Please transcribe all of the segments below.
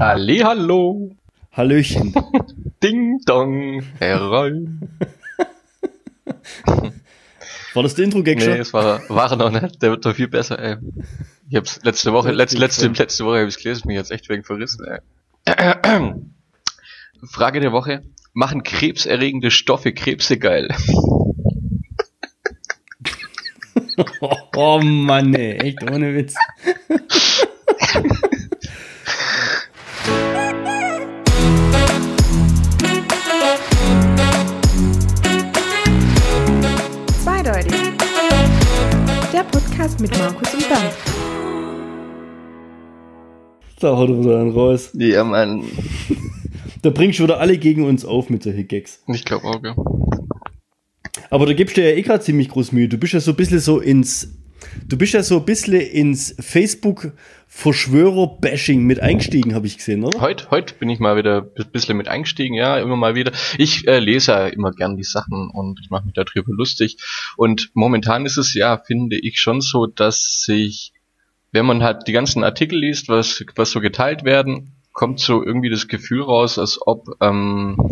Halli, hallo. Hallöchen. Ding dong, herein. War das der Intro-Gag schon? Nee, es war, war noch nicht. Der wird doch viel besser, ey. Ich hab's letzte Woche, letzte, letzte, letzte Woche hab ich's gelesen, mich jetzt echt wegen verrissen, ey. Frage der Woche. Machen krebserregende Stoffe Krebse geil? Oh Mann, ey, echt ohne Witz. Der Podcast mit Markus und Bernd. Da haut er wieder einen raus. Ja, Mann. Da bringst du wieder alle gegen uns auf mit solchen Gags. Ich glaube auch, ja. Aber da gibst du ja eh gerade ziemlich groß Mühe. Du bist ja so ein bisschen so ins. Du bist ja so ein bisschen ins Facebook-Verschwörer-Bashing mit eingestiegen, habe ich gesehen, oder? Heute, heute bin ich mal wieder ein bisschen mit eingestiegen, ja, immer mal wieder. Ich äh, lese ja immer gern die Sachen und ich mache mich darüber lustig. Und momentan ist es ja, finde ich, schon so, dass sich, wenn man halt die ganzen Artikel liest, was, was so geteilt werden, kommt so irgendwie das Gefühl raus, als ob ähm,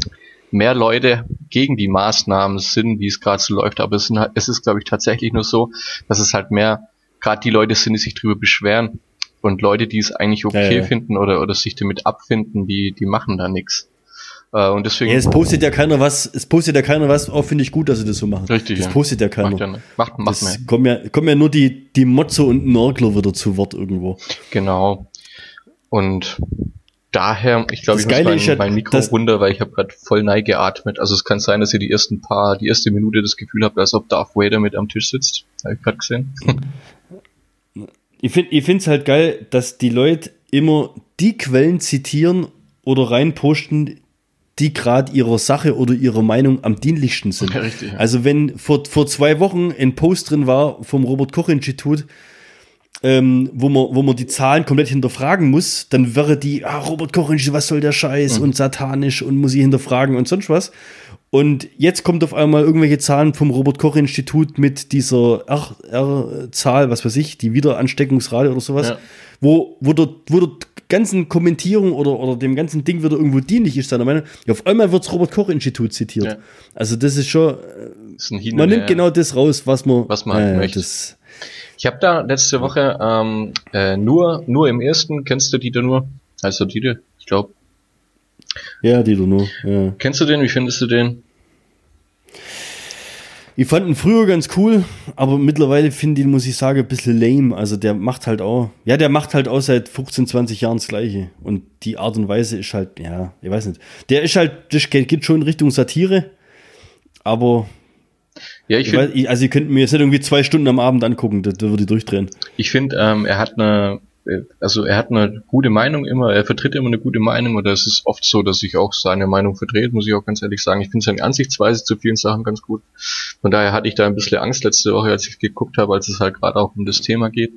mehr Leute gegen die Maßnahmen sind, wie es gerade so läuft. Aber es, sind halt, es ist, glaube ich, tatsächlich nur so, dass es halt mehr gerade die Leute sind, die sich drüber beschweren. Und Leute, die es eigentlich okay Ja, ja. finden oder, oder sich damit abfinden, die, die machen da nichts. Äh, und deswegen. Ja, es postet ja keiner was, es postet ja keiner was, auch finde ich gut, dass sie das so machen. Richtig, Das postet ja keiner. macht, ja, nicht. macht, macht mehr. kommen ja, kommen ja nur die, die Motze und Nörgler wieder zu Wort irgendwo. Genau. Und daher, ich glaube, ich muss mein, ist ja, mein Mikro runter, weil ich habe gerade voll neig geatmet. Also es kann sein, dass ihr die ersten paar, die erste Minute das Gefühl habt, als ob Darth Vader mit am Tisch sitzt. Habe ich gerade gesehen. Ich finde ich find's halt geil, dass die Leute immer die Quellen zitieren oder reinposten, die gerade ihrer Sache oder ihrer Meinung am dienlichsten sind. Ja, richtig, ja. Also wenn vor, vor zwei Wochen ein Post drin war vom Robert-Koch-Institut, ähm, wo, man, wo man die Zahlen komplett hinterfragen muss, dann wäre die, ah, Robert Koch-Institut, was soll der Scheiß Mhm. und satanisch und muss ich hinterfragen und sonst was. Und jetzt kommt auf einmal irgendwelche Zahlen vom Robert-Koch-Institut mit dieser R-Zahl, was weiß ich, die Wiederansteckungsrate oder sowas, Ja. wo, wo, der, wo der ganzen Kommentierung oder, oder dem ganzen Ding wieder irgendwo dienlich ist, seiner Meinung. Ja, auf einmal wird das Robert-Koch-Institut zitiert. Ja. Also das ist schon, Das ist man nimmt genau das raus, was man, Was man ja, möchte. Das, Ich habe da letzte Woche ähm, äh, nur, nur im ersten, kennst du Dieter nur? Heißt der Dieter? Ich glaube. ja, die nur. Ja. Kennst du den? Wie findest du den? Ich fand ihn früher ganz cool, aber mittlerweile finde ich, ihn, muss ich sagen, ein bisschen lame. Also der macht halt auch, ja, der macht halt auch seit 15, 20 Jahren das Gleiche. Und die Art und Weise ist halt, ja, ich weiß nicht. Der ist halt, das geht, geht schon in Richtung Satire, aber Ja, ich ich finde, weiß, also ihr könnt mir jetzt nicht irgendwie zwei Stunden am Abend angucken, da, da würde ich durchdrehen. ich finde, ähm, er hat eine, äh, also er hat eine gute Meinung immer, er vertritt immer eine gute Meinung oder es ist oft so, dass ich auch seine Meinung vertrete, muss ich auch ganz ehrlich sagen. Ich finde seine Ansichtsweise zu vielen Sachen ganz gut. Von daher hatte ich da ein bisschen Angst letzte Woche, als ich geguckt habe, als es halt gerade auch um das Thema geht.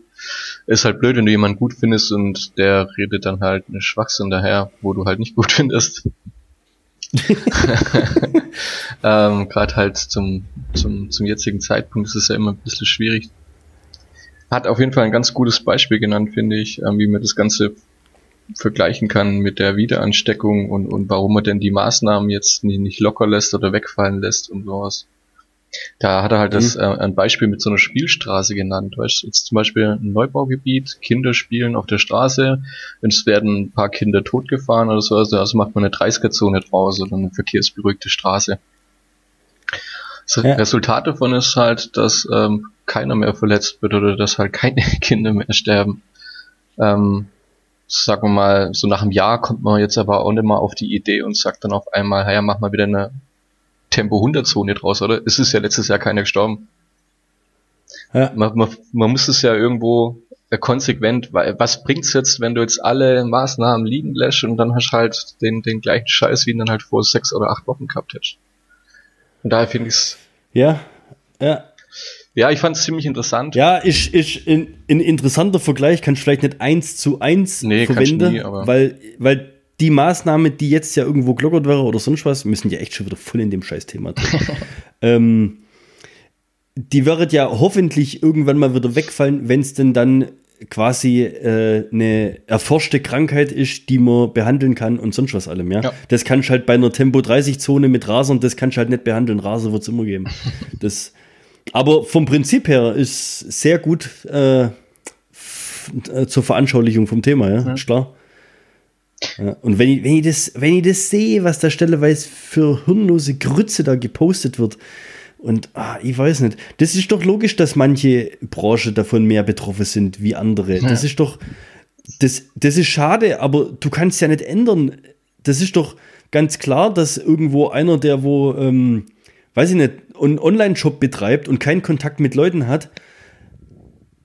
Ist halt blöd, wenn du jemanden gut findest und der redet dann halt eine Schwachsinn daher, wo du halt nicht gut findest. ähm, Gerade halt zum, zum, zum jetzigen Zeitpunkt ist es ja immer ein bisschen schwierig. Hat auf jeden Fall ein ganz gutes Beispiel genannt, finde ich, ähm, wie man das Ganze vergleichen kann mit der Wiederansteckung und, und warum man denn die Maßnahmen jetzt nie, nicht locker lässt oder wegfallen lässt und sowas. Da hat er halt das, äh, ein Beispiel mit so einer Spielstraße genannt. Weißt du, jetzt zum Beispiel ein Neubaugebiet, Kinder spielen auf der Straße, und es werden ein paar Kinder totgefahren oder so, also, also macht man eine 30er-Zone draus oder eine verkehrsberuhigte Straße. Das Ja. Resultat davon ist halt, dass ähm, keiner mehr verletzt wird oder dass halt keine Kinder mehr sterben. Ähm, sagen wir mal, so nach einem Jahr kommt man jetzt aber auch nicht mal auf die Idee und sagt dann auf einmal, ja, mach mal wieder eine Tempo 100 Zone draus, oder? Es ist ja letztes Jahr keiner gestorben. Ja. Man, man, man muss es ja irgendwo äh, konsequent, weil was bringt's jetzt, wenn du jetzt alle Maßnahmen liegen lässt und dann hast du halt den, den gleichen Scheiß, wie ihn dann halt vor sechs oder acht Wochen gehabt hättest. Und daher finde ich's, Ja, ja. ja, ich fand's ziemlich interessant. Ja, ist, ist ein, ein interessanter Vergleich, kannst du vielleicht nicht eins zu eins Nee, verwenden, nie, aber- weil, weil die Maßnahme, die jetzt ja irgendwo glockert wäre oder sonst was, müssen ja echt schon wieder voll in dem Scheißthema drin. ähm, die wird ja hoffentlich irgendwann mal wieder wegfallen, wenn es denn dann quasi äh, eine erforschte Krankheit ist, die man behandeln kann und sonst was allem, ja. ja. Das kannst du halt bei einer Tempo 30 Zone mit Rasern, das kannst du halt nicht behandeln. Raser wird es immer geben. das, aber vom Prinzip her ist sehr gut äh, zur Veranschaulichung vom Thema, ja, ja. ist klar. Ja, und wenn ich, wenn, ich das, wenn ich das sehe, was da stelleweise für hirnlose Grütze da gepostet wird, und ah, ich weiß nicht, das ist doch logisch, dass manche Branchen davon mehr betroffen sind wie andere. Ja. Das ist doch, das, das ist schade, aber du kannst ja nicht ändern. Das ist doch ganz klar, dass irgendwo einer, der wo, ähm, weiß ich nicht, einen Online-Shop betreibt und keinen Kontakt mit Leuten hat,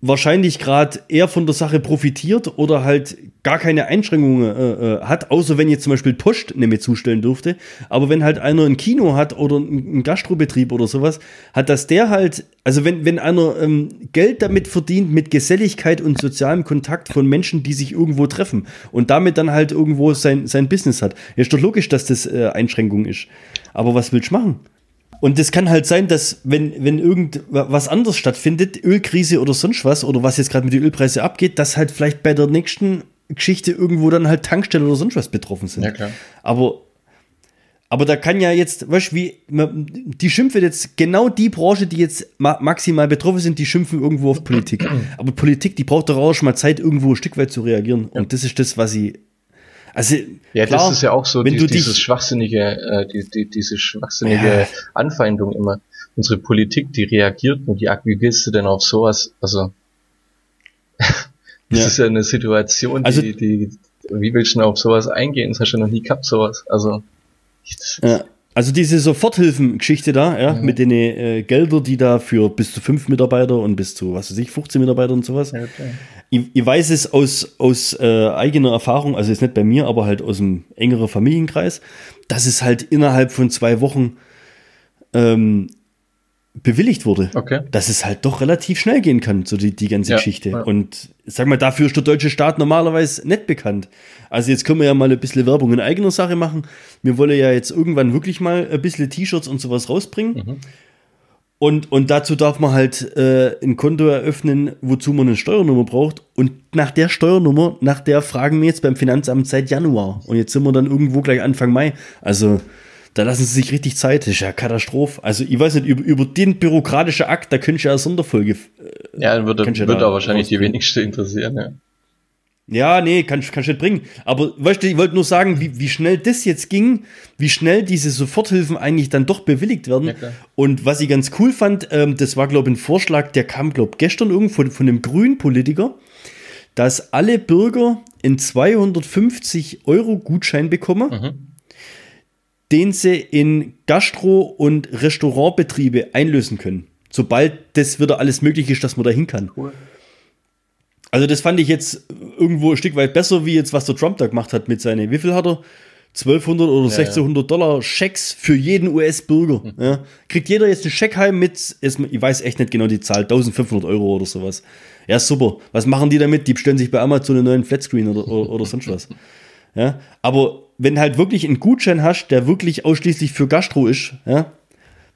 wahrscheinlich gerade eher von der Sache profitiert oder halt gar keine Einschränkungen äh, äh, hat, außer wenn jetzt zum Beispiel Post nicht mehr zustellen durfte. Aber wenn halt einer ein Kino hat oder ein Gastrobetrieb oder sowas, hat das der halt, also wenn, wenn einer ähm, Geld damit verdient, mit Geselligkeit und sozialem Kontakt von Menschen, die sich irgendwo treffen und damit dann halt irgendwo sein, sein Business hat, ist doch logisch, dass das äh, Einschränkung ist. Aber was willst du machen? Und es kann halt sein, dass wenn, wenn irgendwas anderes stattfindet, Ölkrise oder sonst was, oder was jetzt gerade mit den Ölpreisen abgeht, dass halt vielleicht bei der nächsten Geschichte irgendwo dann halt Tankstellen oder sonst was betroffen sind. Ja, klar. Aber, aber da kann ja jetzt, weißt du, wie, die schimpfen jetzt, genau die Branche, die jetzt maximal betroffen sind, die schimpfen irgendwo auf Politik. Aber Politik, die braucht doch auch schon mal Zeit, irgendwo ein Stück weit zu reagieren. Ja. Und das ist das, was sie also, ja, klar, das ist ja auch so die, dieses schwachsinnige, äh, die, die, diese schwachsinnige ja. Anfeindung immer. Unsere Politik, die reagiert und die, wie gehst du denn auf sowas? Also, das ja. ist ja eine Situation, also, die, die, wie willst du denn auf sowas eingehen? Das hast du noch nie gehabt, sowas. Also, ja. Also diese Soforthilfen-Geschichte da, ja, mhm. mit den äh, Gelder, die da für bis zu fünf Mitarbeiter und bis zu, was weiß ich, 15 Mitarbeiter und sowas. Ja, okay. Ich, ich, weiß es aus, aus äh, eigener Erfahrung, also jetzt nicht bei mir, aber halt aus einem engeren Familienkreis, dass es halt innerhalb von zwei Wochen ähm, bewilligt wurde, okay. dass es halt doch relativ schnell gehen kann, so die, die ganze ja, Geschichte. Ja. Und sag mal, dafür ist der deutsche Staat normalerweise nicht bekannt. Also jetzt können wir ja mal ein bisschen Werbung in eigener Sache machen. Wir wollen ja jetzt irgendwann wirklich mal ein bisschen T-Shirts und sowas rausbringen. Mhm. Und, und dazu darf man halt äh, ein Konto eröffnen, wozu man eine Steuernummer braucht. Und nach der Steuernummer, nach der fragen wir jetzt beim Finanzamt seit Januar. Und jetzt sind wir dann irgendwo gleich Anfang Mai. Also da lassen sie sich richtig Zeit. Das ist ja Katastrophe. Also, ich weiß nicht, über, über den bürokratischen Akt, da könnte ich ja eine Sonderfolge. Äh, ja, dann würde, würde da wahrscheinlich die wenigste interessieren, ja. Ja, nee, kann, kann ich nicht bringen. Aber weißt du, ich wollte nur sagen, wie, wie schnell das jetzt ging, wie schnell diese Soforthilfen eigentlich dann doch bewilligt werden. Ja, und was ich ganz cool fand, ähm, das war, glaube ich, ein Vorschlag, der kam, glaube ich, gestern irgendwo von, von einem grünen Politiker, dass alle Bürger einen 250 Euro Gutschein bekommen. Mhm den sie in Gastro- und Restaurantbetriebe einlösen können. Sobald das wieder alles möglich ist, dass man da hin kann. Cool. Also das fand ich jetzt irgendwo ein Stück weit besser, wie jetzt, was der Trump da gemacht hat mit seinen, wie viel hat er? 1200 oder ja, 1600 ja. Dollar Schecks für jeden US-Bürger. Mhm. Ja. Kriegt jeder jetzt einen Scheck heim mit, ich weiß echt nicht genau die Zahl, 1500 Euro oder sowas. Ja, super. Was machen die damit? Die bestellen sich bei Amazon einen neuen Flatscreen oder, oder, oder sonst was. Ja, aber wenn halt wirklich einen Gutschein hast, der wirklich ausschließlich für Gastro ist, ja,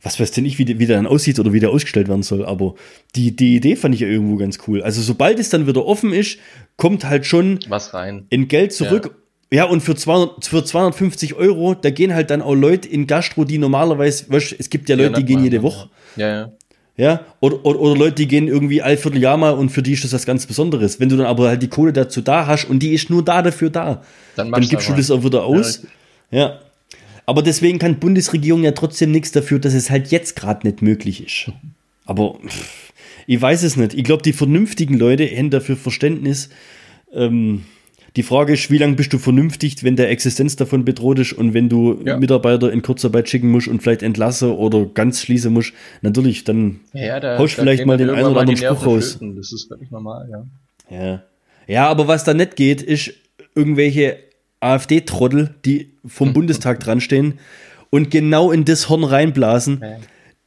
was weiß denn ich, wie, wie der dann aussieht oder wie der ausgestellt werden soll, aber die, die Idee fand ich ja irgendwo ganz cool. Also sobald es dann wieder offen ist, kommt halt schon was rein. In Geld zurück. Ja. ja und für, 200, für 250 Euro, da gehen halt dann auch Leute in Gastro, die normalerweise, weißt, es gibt ja Leute, ja, die gehen jede Woche. Ja, ja. Ja, oder, oder, oder, Leute, die gehen irgendwie all Vierteljahr mal und für die ist das was ganz Besonderes. Wenn du dann aber halt die Kohle dazu da hast und die ist nur da dafür da, dann, dann gibst du das auch wieder aus. Ja. Aber deswegen kann Bundesregierung ja trotzdem nichts dafür, dass es halt jetzt gerade nicht möglich ist. Aber ich weiß es nicht. Ich glaube, die vernünftigen Leute hätten dafür Verständnis. Ähm, die Frage ist, wie lange bist du vernünftig, wenn der Existenz davon bedroht ist und wenn du ja. Mitarbeiter in Kurzarbeit schicken musst und vielleicht entlasse oder ganz schließen musst, natürlich, dann ja, da, haust da vielleicht mal den einen oder anderen Spruch raus. Das ist völlig normal, ja. Ja. Ja, aber was da nicht geht, ist irgendwelche AfD-Trottel, die vom Bundestag dran stehen und genau in das Horn reinblasen,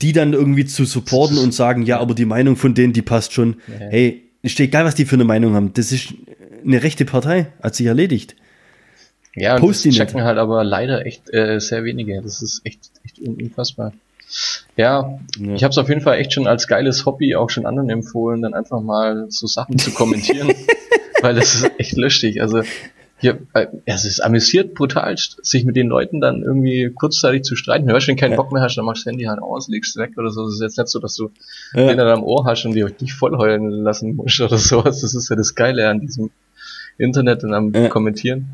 die dann irgendwie zu supporten und sagen, ja, aber die Meinung von denen, die passt schon. Hey, ist egal, was die für eine Meinung haben. Das ist eine rechte Partei, hat sich erledigt. Ja, und das checken halt aber leider echt äh, sehr wenige. Das ist echt, echt unfassbar. Ja, Ja. ich habe es auf jeden Fall echt schon als geiles Hobby auch schon anderen empfohlen, dann einfach mal so Sachen zu kommentieren, weil das ist echt lustig. Also hier, äh, es ist amüsiert brutal, sich mit den Leuten dann irgendwie kurzzeitig zu streiten. Wenn du keinen Ja. Bock mehr hast, dann machst du das Handy halt aus, legst es weg oder so. Das ist jetzt nicht so, dass du Ja. den dann am Ohr hast und dich nicht voll heulen lassen musst oder sowas. Das ist ja das Geile an diesem Internet und am Ja. Kommentieren.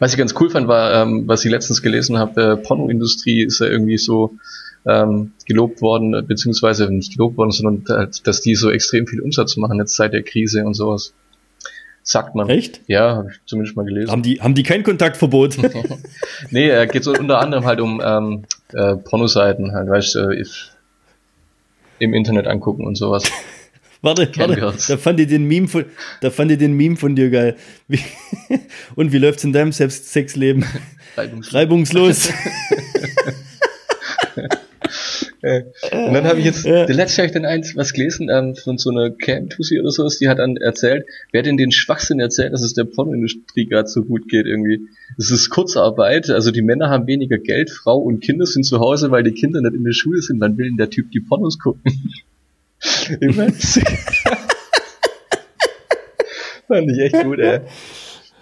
Was ich ganz cool fand, war, ähm, was ich letztens gelesen habe, äh, Pornoindustrie ist ja irgendwie so ähm, gelobt worden, äh, beziehungsweise nicht gelobt worden, sondern halt, dass die so extrem viel Umsatz machen jetzt seit der Krise und sowas. Sagt man. Echt? Ja, habe ich zumindest mal gelesen. Haben die, haben die kein Kontaktverbot? Nee, äh, geht so unter anderem halt um ähm, äh, Pornoseiten, halt, weißt du, äh, im Internet angucken und sowas. Warte, Kennen warte, da fand ich den Meme von, da fand ich den Meme von dir geil. Wie, und wie läuft's in deinem Selbst Sexleben? Reibungslos. Reibungslos. Äh, Und dann habe ich jetzt, Ja. der letzte habe ich dann eins was gelesen ähm, von so einer Cam-Tussi oder sowas, die hat dann erzählt, wer denn den Schwachsinn erzählt, dass es der Pornoindustrie gerade so gut geht irgendwie. Es ist Kurzarbeit, also die Männer haben weniger Geld, Frau und Kinder sind zu Hause, weil die Kinder nicht in der Schule sind, wann will denn der Typ die Pornos gucken? ich weiß. Fand ich echt gut, ey.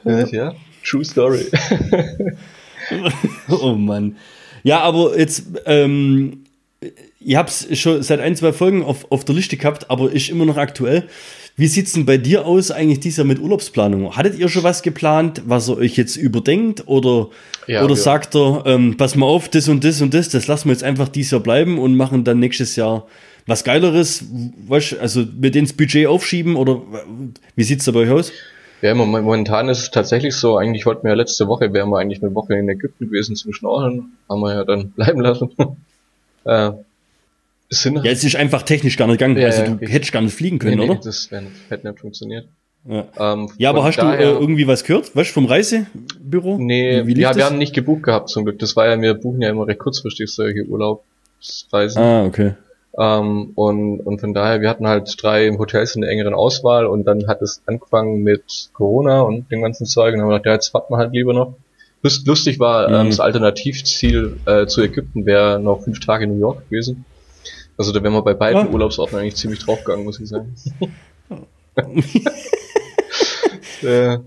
Ja, ja. True Story. oh Mann. Ja, aber jetzt, ähm, ihr habt's schon seit ein, zwei Folgen auf, auf der Liste gehabt, aber ist immer noch aktuell. Wie sieht's denn bei dir aus eigentlich dieser mit Urlaubsplanung? Hattet ihr schon was geplant, was ihr euch jetzt überdenkt? Oder, Ja, oder wir- sagt ihr, ähm, pass mal auf, das und das und das, das lassen wir jetzt einfach dieses Jahr bleiben und machen dann nächstes Jahr was Geileres? Weißt, also mit ins Budget aufschieben oder wie sieht's da bei euch aus? Ja, mom- momentan ist es tatsächlich so, eigentlich wollten wir ja letzte Woche, wären wir eigentlich eine Woche in Ägypten gewesen zum Schnorcheln, haben wir ja dann bleiben lassen. Äh, es sind Ja, es ist einfach technisch gar nicht gegangen. Ja, also du richtig. hättest gar nicht fliegen können, nee, nee, oder? das wär, hätte nicht funktioniert. Ja. Ähm, Ja, aber hast du äh, daher- irgendwie was gehört? Du, vom Reisebüro? Nee, Wie, wie ja, das? wir haben nicht gebucht gehabt zum Glück. Das war ja, wir buchen ja immer recht kurzfristig solche Urlaubsreisen. Ah, okay. Ähm, und, und von daher, wir hatten halt drei Hotels in der engeren Auswahl und dann hat es angefangen mit Corona und dem ganzen Zeug und dann haben wir gedacht, ja, jetzt warten wir halt lieber noch. Lust, lustig war, ähm, Mhm. das Alternativziel äh, zu Ägypten wäre noch fünf Tage in New York gewesen. Also da wären wir bei beiden Ah. Urlaubsorten eigentlich ziemlich draufgegangen, muss ich sagen. äh,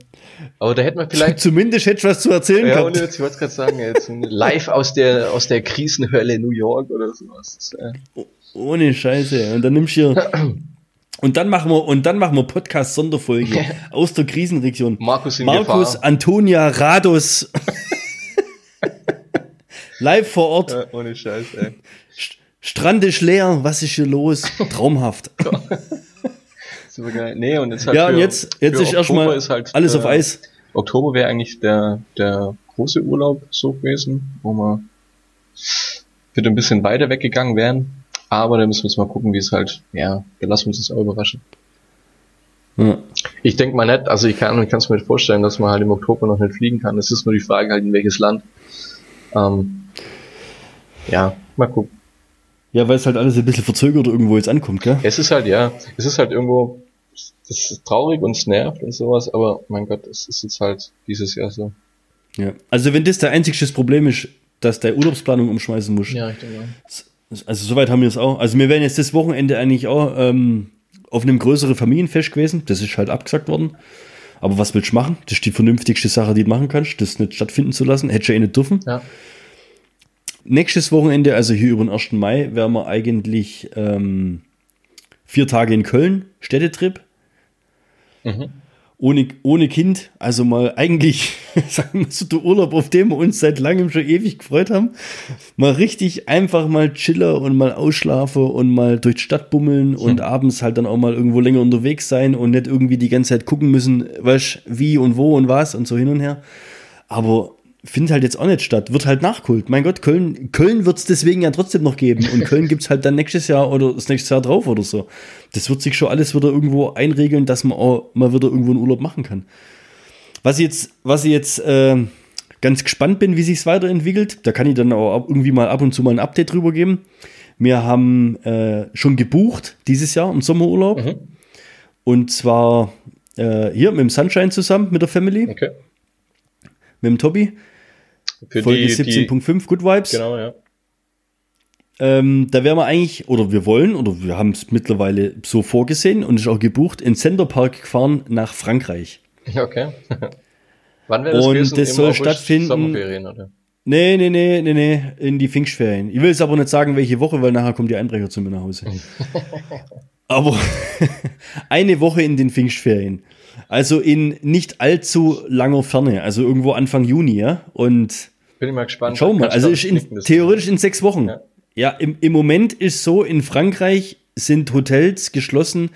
aber da hätten wir vielleicht Zumindest hättest du was zu erzählen ja, gehabt. jetzt, ich wollte gerade sagen, jetzt live aus der aus der Krisenhölle New York oder sowas. Äh, Ohne Scheiße. Und dann nimmst du hier. Und dann machen wir, und dann machen wir Podcast-Sonderfolge aus der Krisenregion. Markus in Markus, Gefahr. Antonia, Rados. Live vor Ort. Ja, ohne Scheiß, ey. Strand ist leer. Was ist hier los? Traumhaft. Super geil. Nee, und jetzt halt ja, und für- jetzt, jetzt für ist erstmal halt, alles auf äh, Eis. Oktober wäre eigentlich der, der große Urlaub so gewesen, wo wir wieder ein bisschen weiter weggegangen wären. Aber da müssen wir jetzt mal gucken, wie es halt, ja, wir lassen uns das auch überraschen. Ja. Ich denke mal nicht, also ich kann ich kann es mir nicht vorstellen, dass man halt im Oktober noch nicht fliegen kann. Es ist nur die Frage halt, in welches Land. Ähm, ja, mal gucken. ja, weil es halt alles ein bisschen verzögert irgendwo jetzt ankommt, gell? Es ist halt, ja, es ist halt irgendwo, es ist traurig und es nervt und sowas, aber mein Gott, es ist jetzt halt dieses Jahr so. Ja. Also wenn das der einzigste Problem ist, dass der Urlaubsplanung umschmeißen muss. Ja, ich denke mal. Also soweit haben wir es auch. Also wir wären jetzt das Wochenende eigentlich auch ähm, auf einem größeren Familienfest gewesen. Das ist halt abgesagt worden. Aber was willst du machen? Das ist die vernünftigste Sache, die du machen kannst, das nicht stattfinden zu lassen. Hättest du ja eh nicht dürfen. Ja. Nächstes Wochenende, also hier über den 1. Mai, wären wir eigentlich ähm, vier Tage in Köln, Städtetrip. Mhm. Ohne, ohne Kind, also mal eigentlich, sagen wir so, der Urlaub, auf den wir uns seit langem schon ewig gefreut haben. Mal richtig einfach mal chiller und mal ausschlafen und mal durch die Stadt bummeln und abends halt dann auch mal irgendwo länger unterwegs sein und nicht irgendwie die ganze Zeit gucken müssen, was, wie und wo und was und so hin und her. Aber findet halt jetzt auch nicht statt. Wird halt nachgeholt. Mein Gott, Köln, Köln wird es deswegen ja trotzdem noch geben. Und Köln gibt es halt dann nächstes Jahr oder das nächste Jahr drauf oder so. Das wird sich schon alles wieder irgendwo einregeln, dass man auch mal wieder irgendwo einen Urlaub machen kann. Was ich jetzt, was ich jetzt äh, ganz gespannt bin, wie sich es weiterentwickelt, da kann ich dann auch irgendwie mal ab und zu mal ein Update drüber geben. Wir haben äh, schon gebucht dieses Jahr im Sommerurlaub. Mhm. Und zwar äh, hier mit dem Sunshine zusammen, mit der Family, Okay. mit dem Tobi. Für Folge die, die 17.5, Good Vibes. genau, ja. ähm, da wären wir eigentlich, oder wir wollen, oder wir haben es mittlerweile so vorgesehen und ist auch gebucht, in Centerpark gefahren nach Frankreich. Okay. Wann wäre das Und gewesen? das Im soll August, stattfinden- Sommerferien, oder? Nee, nee, nee, nee, nee, in die Pfingstferien. Ich will jetzt aber nicht sagen, welche Woche, weil nachher kommen die Einbrecher zu mir nach Hause. aber eine Woche in den Pfingstferien. Also in nicht allzu langer Ferne, also irgendwo Anfang Juni, ja. Und Bin ich mal gespannt. schauen wir mal, also ist in, theoretisch in sechs Wochen. Ja. Ja, im, im Moment ist so, in Frankreich sind Hotels geschlossen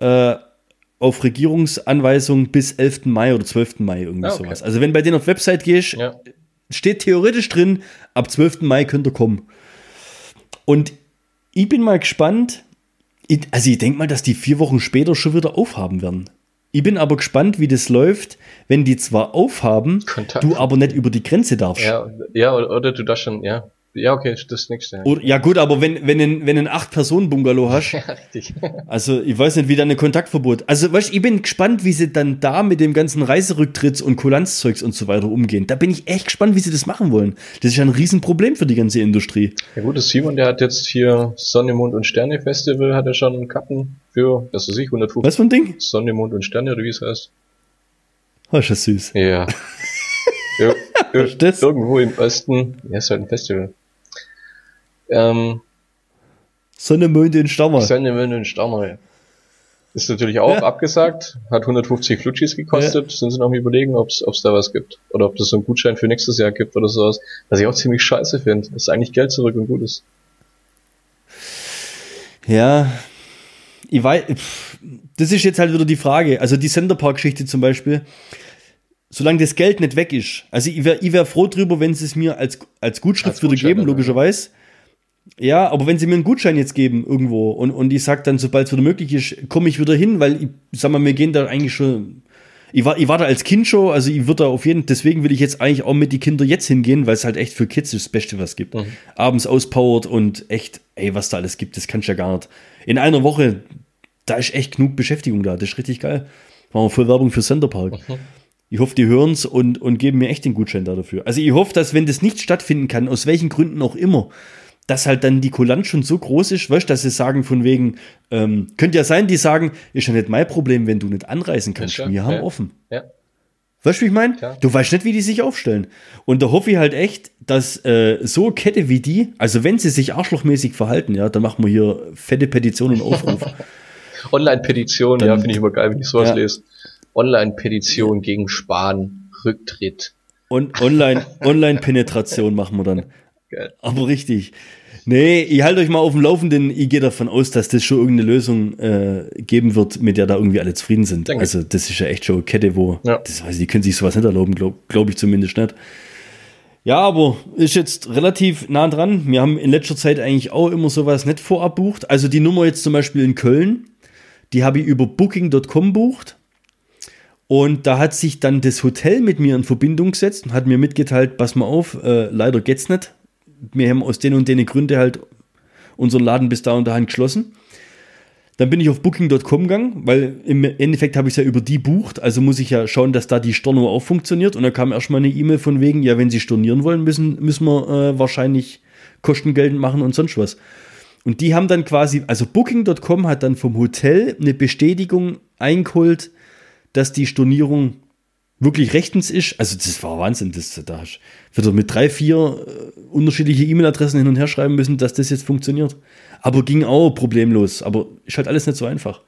äh, auf Regierungsanweisung bis 11. Mai oder 12. Mai, irgendwie Ah, okay. sowas. Also wenn bei denen auf Website gehst, Ja. steht theoretisch drin, ab 12. Mai könnt ihr kommen. Und ich bin mal gespannt, also ich denke mal, dass die vier Wochen später schon wieder aufhaben werden. Ich bin aber gespannt, wie das läuft, wenn die zwar aufhaben, Kontakt. du aber nicht über die Grenze darfst. Ja, ja, oder, oder du da schon, ja. Ja, okay, das nächste. Oder, ja gut, aber wenn, wenn ein, wenn ein Acht-Personen-Bungalow hast, Ja, richtig. also ich weiß nicht, wie dann ein Kontaktverbot. Also weißt, du, ich bin gespannt, wie sie dann da mit dem ganzen Reiserücktritts- und Kulanzzeugs und so weiter umgehen. Da bin ich echt gespannt, wie sie das machen wollen. Das ist ja ein Riesenproblem für die ganze Industrie. Ja gut, das Simon, der hat jetzt hier Sonne, Mond und Sterne Festival, hat er schon Karten für, das weiß ich, 150 Was für ein Ding? Sonne, Mond und Sterne, oder wie es heißt. Oh, ist das süß. Ja. Ir ir ist irgendwo im Osten, ja, ist halt ein Festival. Ähm, Sonne, Mond und Sterne. Sonne, Mond und Sterne. Ist natürlich auch Ja. abgesagt, hat 150 Flutschis gekostet, sind sie noch am überlegen, ob es da was gibt. Oder ob das so einen Gutschein für nächstes Jahr gibt oder sowas. Was ich auch ziemlich scheiße finde. Ist eigentlich Geld zurück und gut ist. Ja, ich weiß, pff, das ist jetzt halt wieder die Frage. Also die Centerpark-Geschichte zum Beispiel, solange das Geld nicht weg ist. Also ich wäre wär froh drüber, wenn sie es mir als, als Gutschrift Als würde Gutschein, geben, logischerweise. Ja, aber wenn sie mir einen Gutschein jetzt geben irgendwo und, und ich sag dann, sobald es wieder möglich ist, komme ich wieder hin, weil ich sag mal, wir gehen da eigentlich schon. Ich war, ich war da als Kind schon, also ich würde da auf jeden deswegen will ich jetzt eigentlich auch mit die Kinder jetzt hingehen, weil es halt echt für Kids das Beste, was es gibt. Abends auspowert und echt, ey, was da alles gibt, das kannst du ja gar nicht. In einer Woche, da ist echt genug Beschäftigung da, das ist richtig geil. Machen wir voll Werbung für Centerpark. Ich hoffe, die hören's und, und geben mir echt den Gutschein da dafür. Also ich hoffe, dass wenn das nicht stattfinden kann, aus welchen Gründen auch immer, dass halt dann die Kulanz schon so groß ist, weißt, dass sie sagen von wegen, ähm, könnte ja sein, die sagen, ist ja nicht mein Problem, wenn du nicht anreisen kannst. Ja, Wir haben ja. offen. Ja. Weißt du, wie ich meine? Du weißt nicht, wie die sich aufstellen. Und da hoffe ich halt echt, dass äh, so Kette wie die, also wenn sie sich arschlochmäßig verhalten, ja, dann machen wir hier fette Petitionen und Aufruf. Online-Petition, ja, finde ich immer geil, wenn ich sowas Ja. lese. Online-Petition gegen Spahn, Rücktritt. Und Online- Online-Penetration machen wir dann. Geil. Aber richtig. Nee, ich halte euch mal auf dem Laufenden. Ich gehe davon aus, dass das schon irgendeine Lösung äh, geben wird, mit der da irgendwie alle zufrieden sind. Danke. Also, das ist ja echt schon eine Kette, wo, Ja. das weiß ich, die können sich sowas nicht erlauben, glaube glaub ich zumindest nicht. Ja, aber ist jetzt relativ nah dran. Wir haben in letzter Zeit eigentlich auch immer sowas nicht vorab bucht. Also die Nummer jetzt zum Beispiel in Köln, die habe ich über Booking.com bucht. Und da hat sich dann das Hotel mit mir in Verbindung gesetzt und hat mir mitgeteilt, pass mal auf, äh, leider geht's nicht. Wir haben aus den und den Gründen halt unseren Laden bis da und dahin geschlossen. Dann bin ich auf Booking.com gegangen, weil im Endeffekt habe ich es ja über die bucht, also muss ich ja schauen, dass da die Storno auch funktioniert. Und da kam erstmal eine E-Mail von wegen, ja, wenn Sie stornieren wollen, müssen, müssen wir äh, wahrscheinlich kostengeltend machen und sonst was. Und die haben dann quasi, also Booking.com hat dann vom Hotel eine Bestätigung eingeholt, dass die Stornierung wirklich rechtens ist. Also das war Wahnsinn. Das, da hast du wieder mit drei, vier äh, unterschiedliche E-Mail-Adressen hin und her schreiben müssen, dass das jetzt funktioniert. Aber ging auch problemlos. Aber ist halt alles nicht so einfach.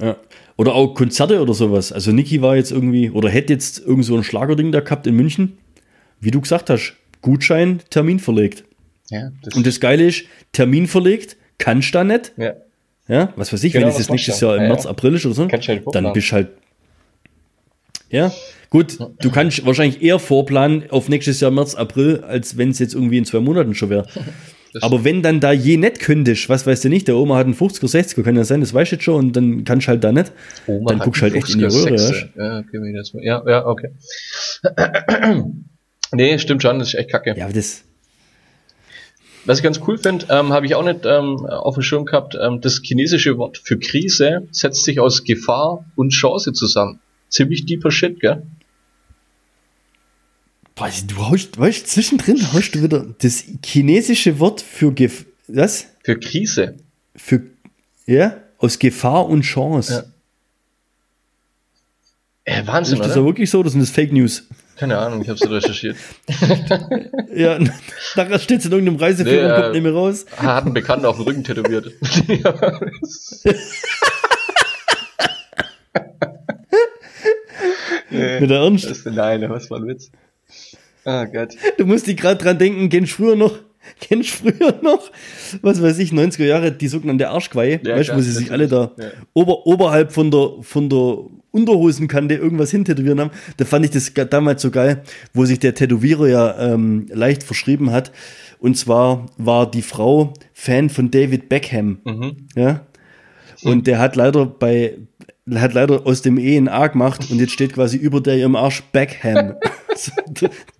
Ja. Oder auch Konzerte oder sowas. Also Niki war jetzt irgendwie, oder hätte jetzt irgend so ein Schlagerding da gehabt in München. Wie du gesagt hast, Gutschein, Termin verlegt. Ja, das, Und das Geile ist, Termin verlegt, kannst da nicht. ja. Ja, was weiß ich, Genau, wenn es jetzt nächstes du? Jahr im März. April ist oder so, du halt dann bist halt. Ja, gut, du kannst wahrscheinlich eher vorplanen auf nächstes Jahr März, April, als wenn es jetzt irgendwie in zwei Monaten schon wäre. Aber wenn dann da je nicht könntest, was weißt du nicht, der Oma hat einen 50er, 60er, kann ja sein, das weißt du jetzt schon, und dann kannst du halt da nicht. Oma dann guckst du halt echt in die 50er Röhre. Ja. Okay, ja, ja, okay. nee, stimmt schon, das ist echt kacke. ja, aber das. Was ich ganz cool finde, ähm, habe ich auch nicht ähm, auf dem Schirm gehabt, ähm, das chinesische Wort für Krise setzt sich aus Gefahr und Chance zusammen. Ziemlich deeper Shit, gell? Boah, du haust, weißt, zwischendrin haust du wieder das chinesische Wort für Gef was? Für Krise. Für, ja, aus Gefahr und Chance. Ja. Äh, Wahnsinn, ist das oder? ja wirklich so? Das sind das Fake News. Keine Ahnung, ich habe es recherchiert. Ja, nachher steht es in irgendeinem Reiseführer Nee, und äh, kommt nicht mehr raus. Hat einen Bekannten auf dem Rücken tätowiert. Mit der Ernst. Das ist nein, was war ein Witz? Ah Gott. Du musst dich gerade dran denken, kennst früher noch, kennst früher noch, was weiß ich, 90er Jahre, die sogenannte Arschqueie, Ja, weißt du, wo sie sich alle da Ja. ober, oberhalb von der, von der Unterhosenkante irgendwas hintätowieren haben. Da fand ich das damals so geil, wo sich der Tätowierer ja ähm, leicht verschrieben hat. Und zwar war die Frau Fan von David Beckham. Mhm. Ja. Und der hat leider bei, hat leider aus dem E ein A gemacht und jetzt steht quasi über der ihrem Arsch Beckham.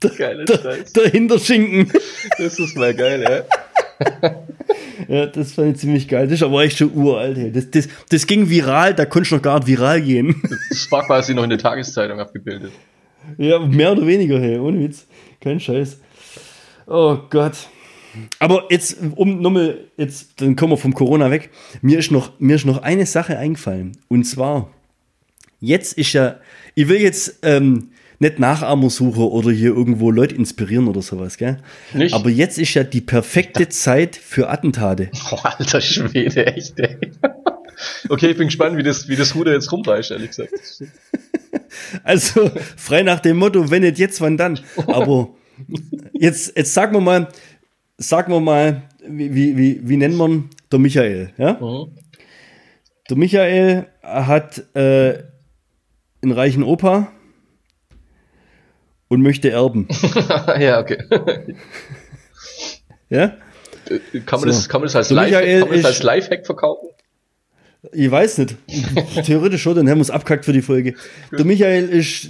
Der, Scheiß. der Hinterschinken. Das ist mal geil, ja. Ja, das fand ich ziemlich geil. Das ist aber echt schon uralt. Hey. Das, das, das ging viral, da konnte ich noch gar nicht viral gehen. Das war quasi noch in der Tageszeitung abgebildet. ja, mehr oder weniger, hey, ohne Witz. Kein Scheiß. Oh Gott. Aber jetzt, um nochmal, jetzt, dann kommen wir vom Corona weg. Mir ist noch, mir ist noch eine Sache eingefallen. Und zwar, jetzt ist ja, ich will jetzt ähm, nicht Nachahmer suchen oder hier irgendwo Leute inspirieren oder sowas, gell? Nicht? Aber jetzt ist ja die perfekte Zeit für Attentate. Oh, alter Schwede, echt, ey. Okay, ich bin gespannt, wie das, wie das Ruder jetzt rumreicht, ehrlich gesagt. Also frei nach dem Motto, wenn nicht jetzt, wann dann. Aber jetzt, jetzt sagen wir mal, sagen wir mal, wie, wie, wie, wie nennt man der Michael? Ja? Mhm. Der Michael hat äh, einen reichen Opa und möchte erben. ja, okay. Ja? Kann man, So. das, kann man das als Michael kann man das als Lifehack verkaufen? Ich weiß nicht. Theoretisch schon, dann haben wir es abkackt für die Folge. Der Michael ist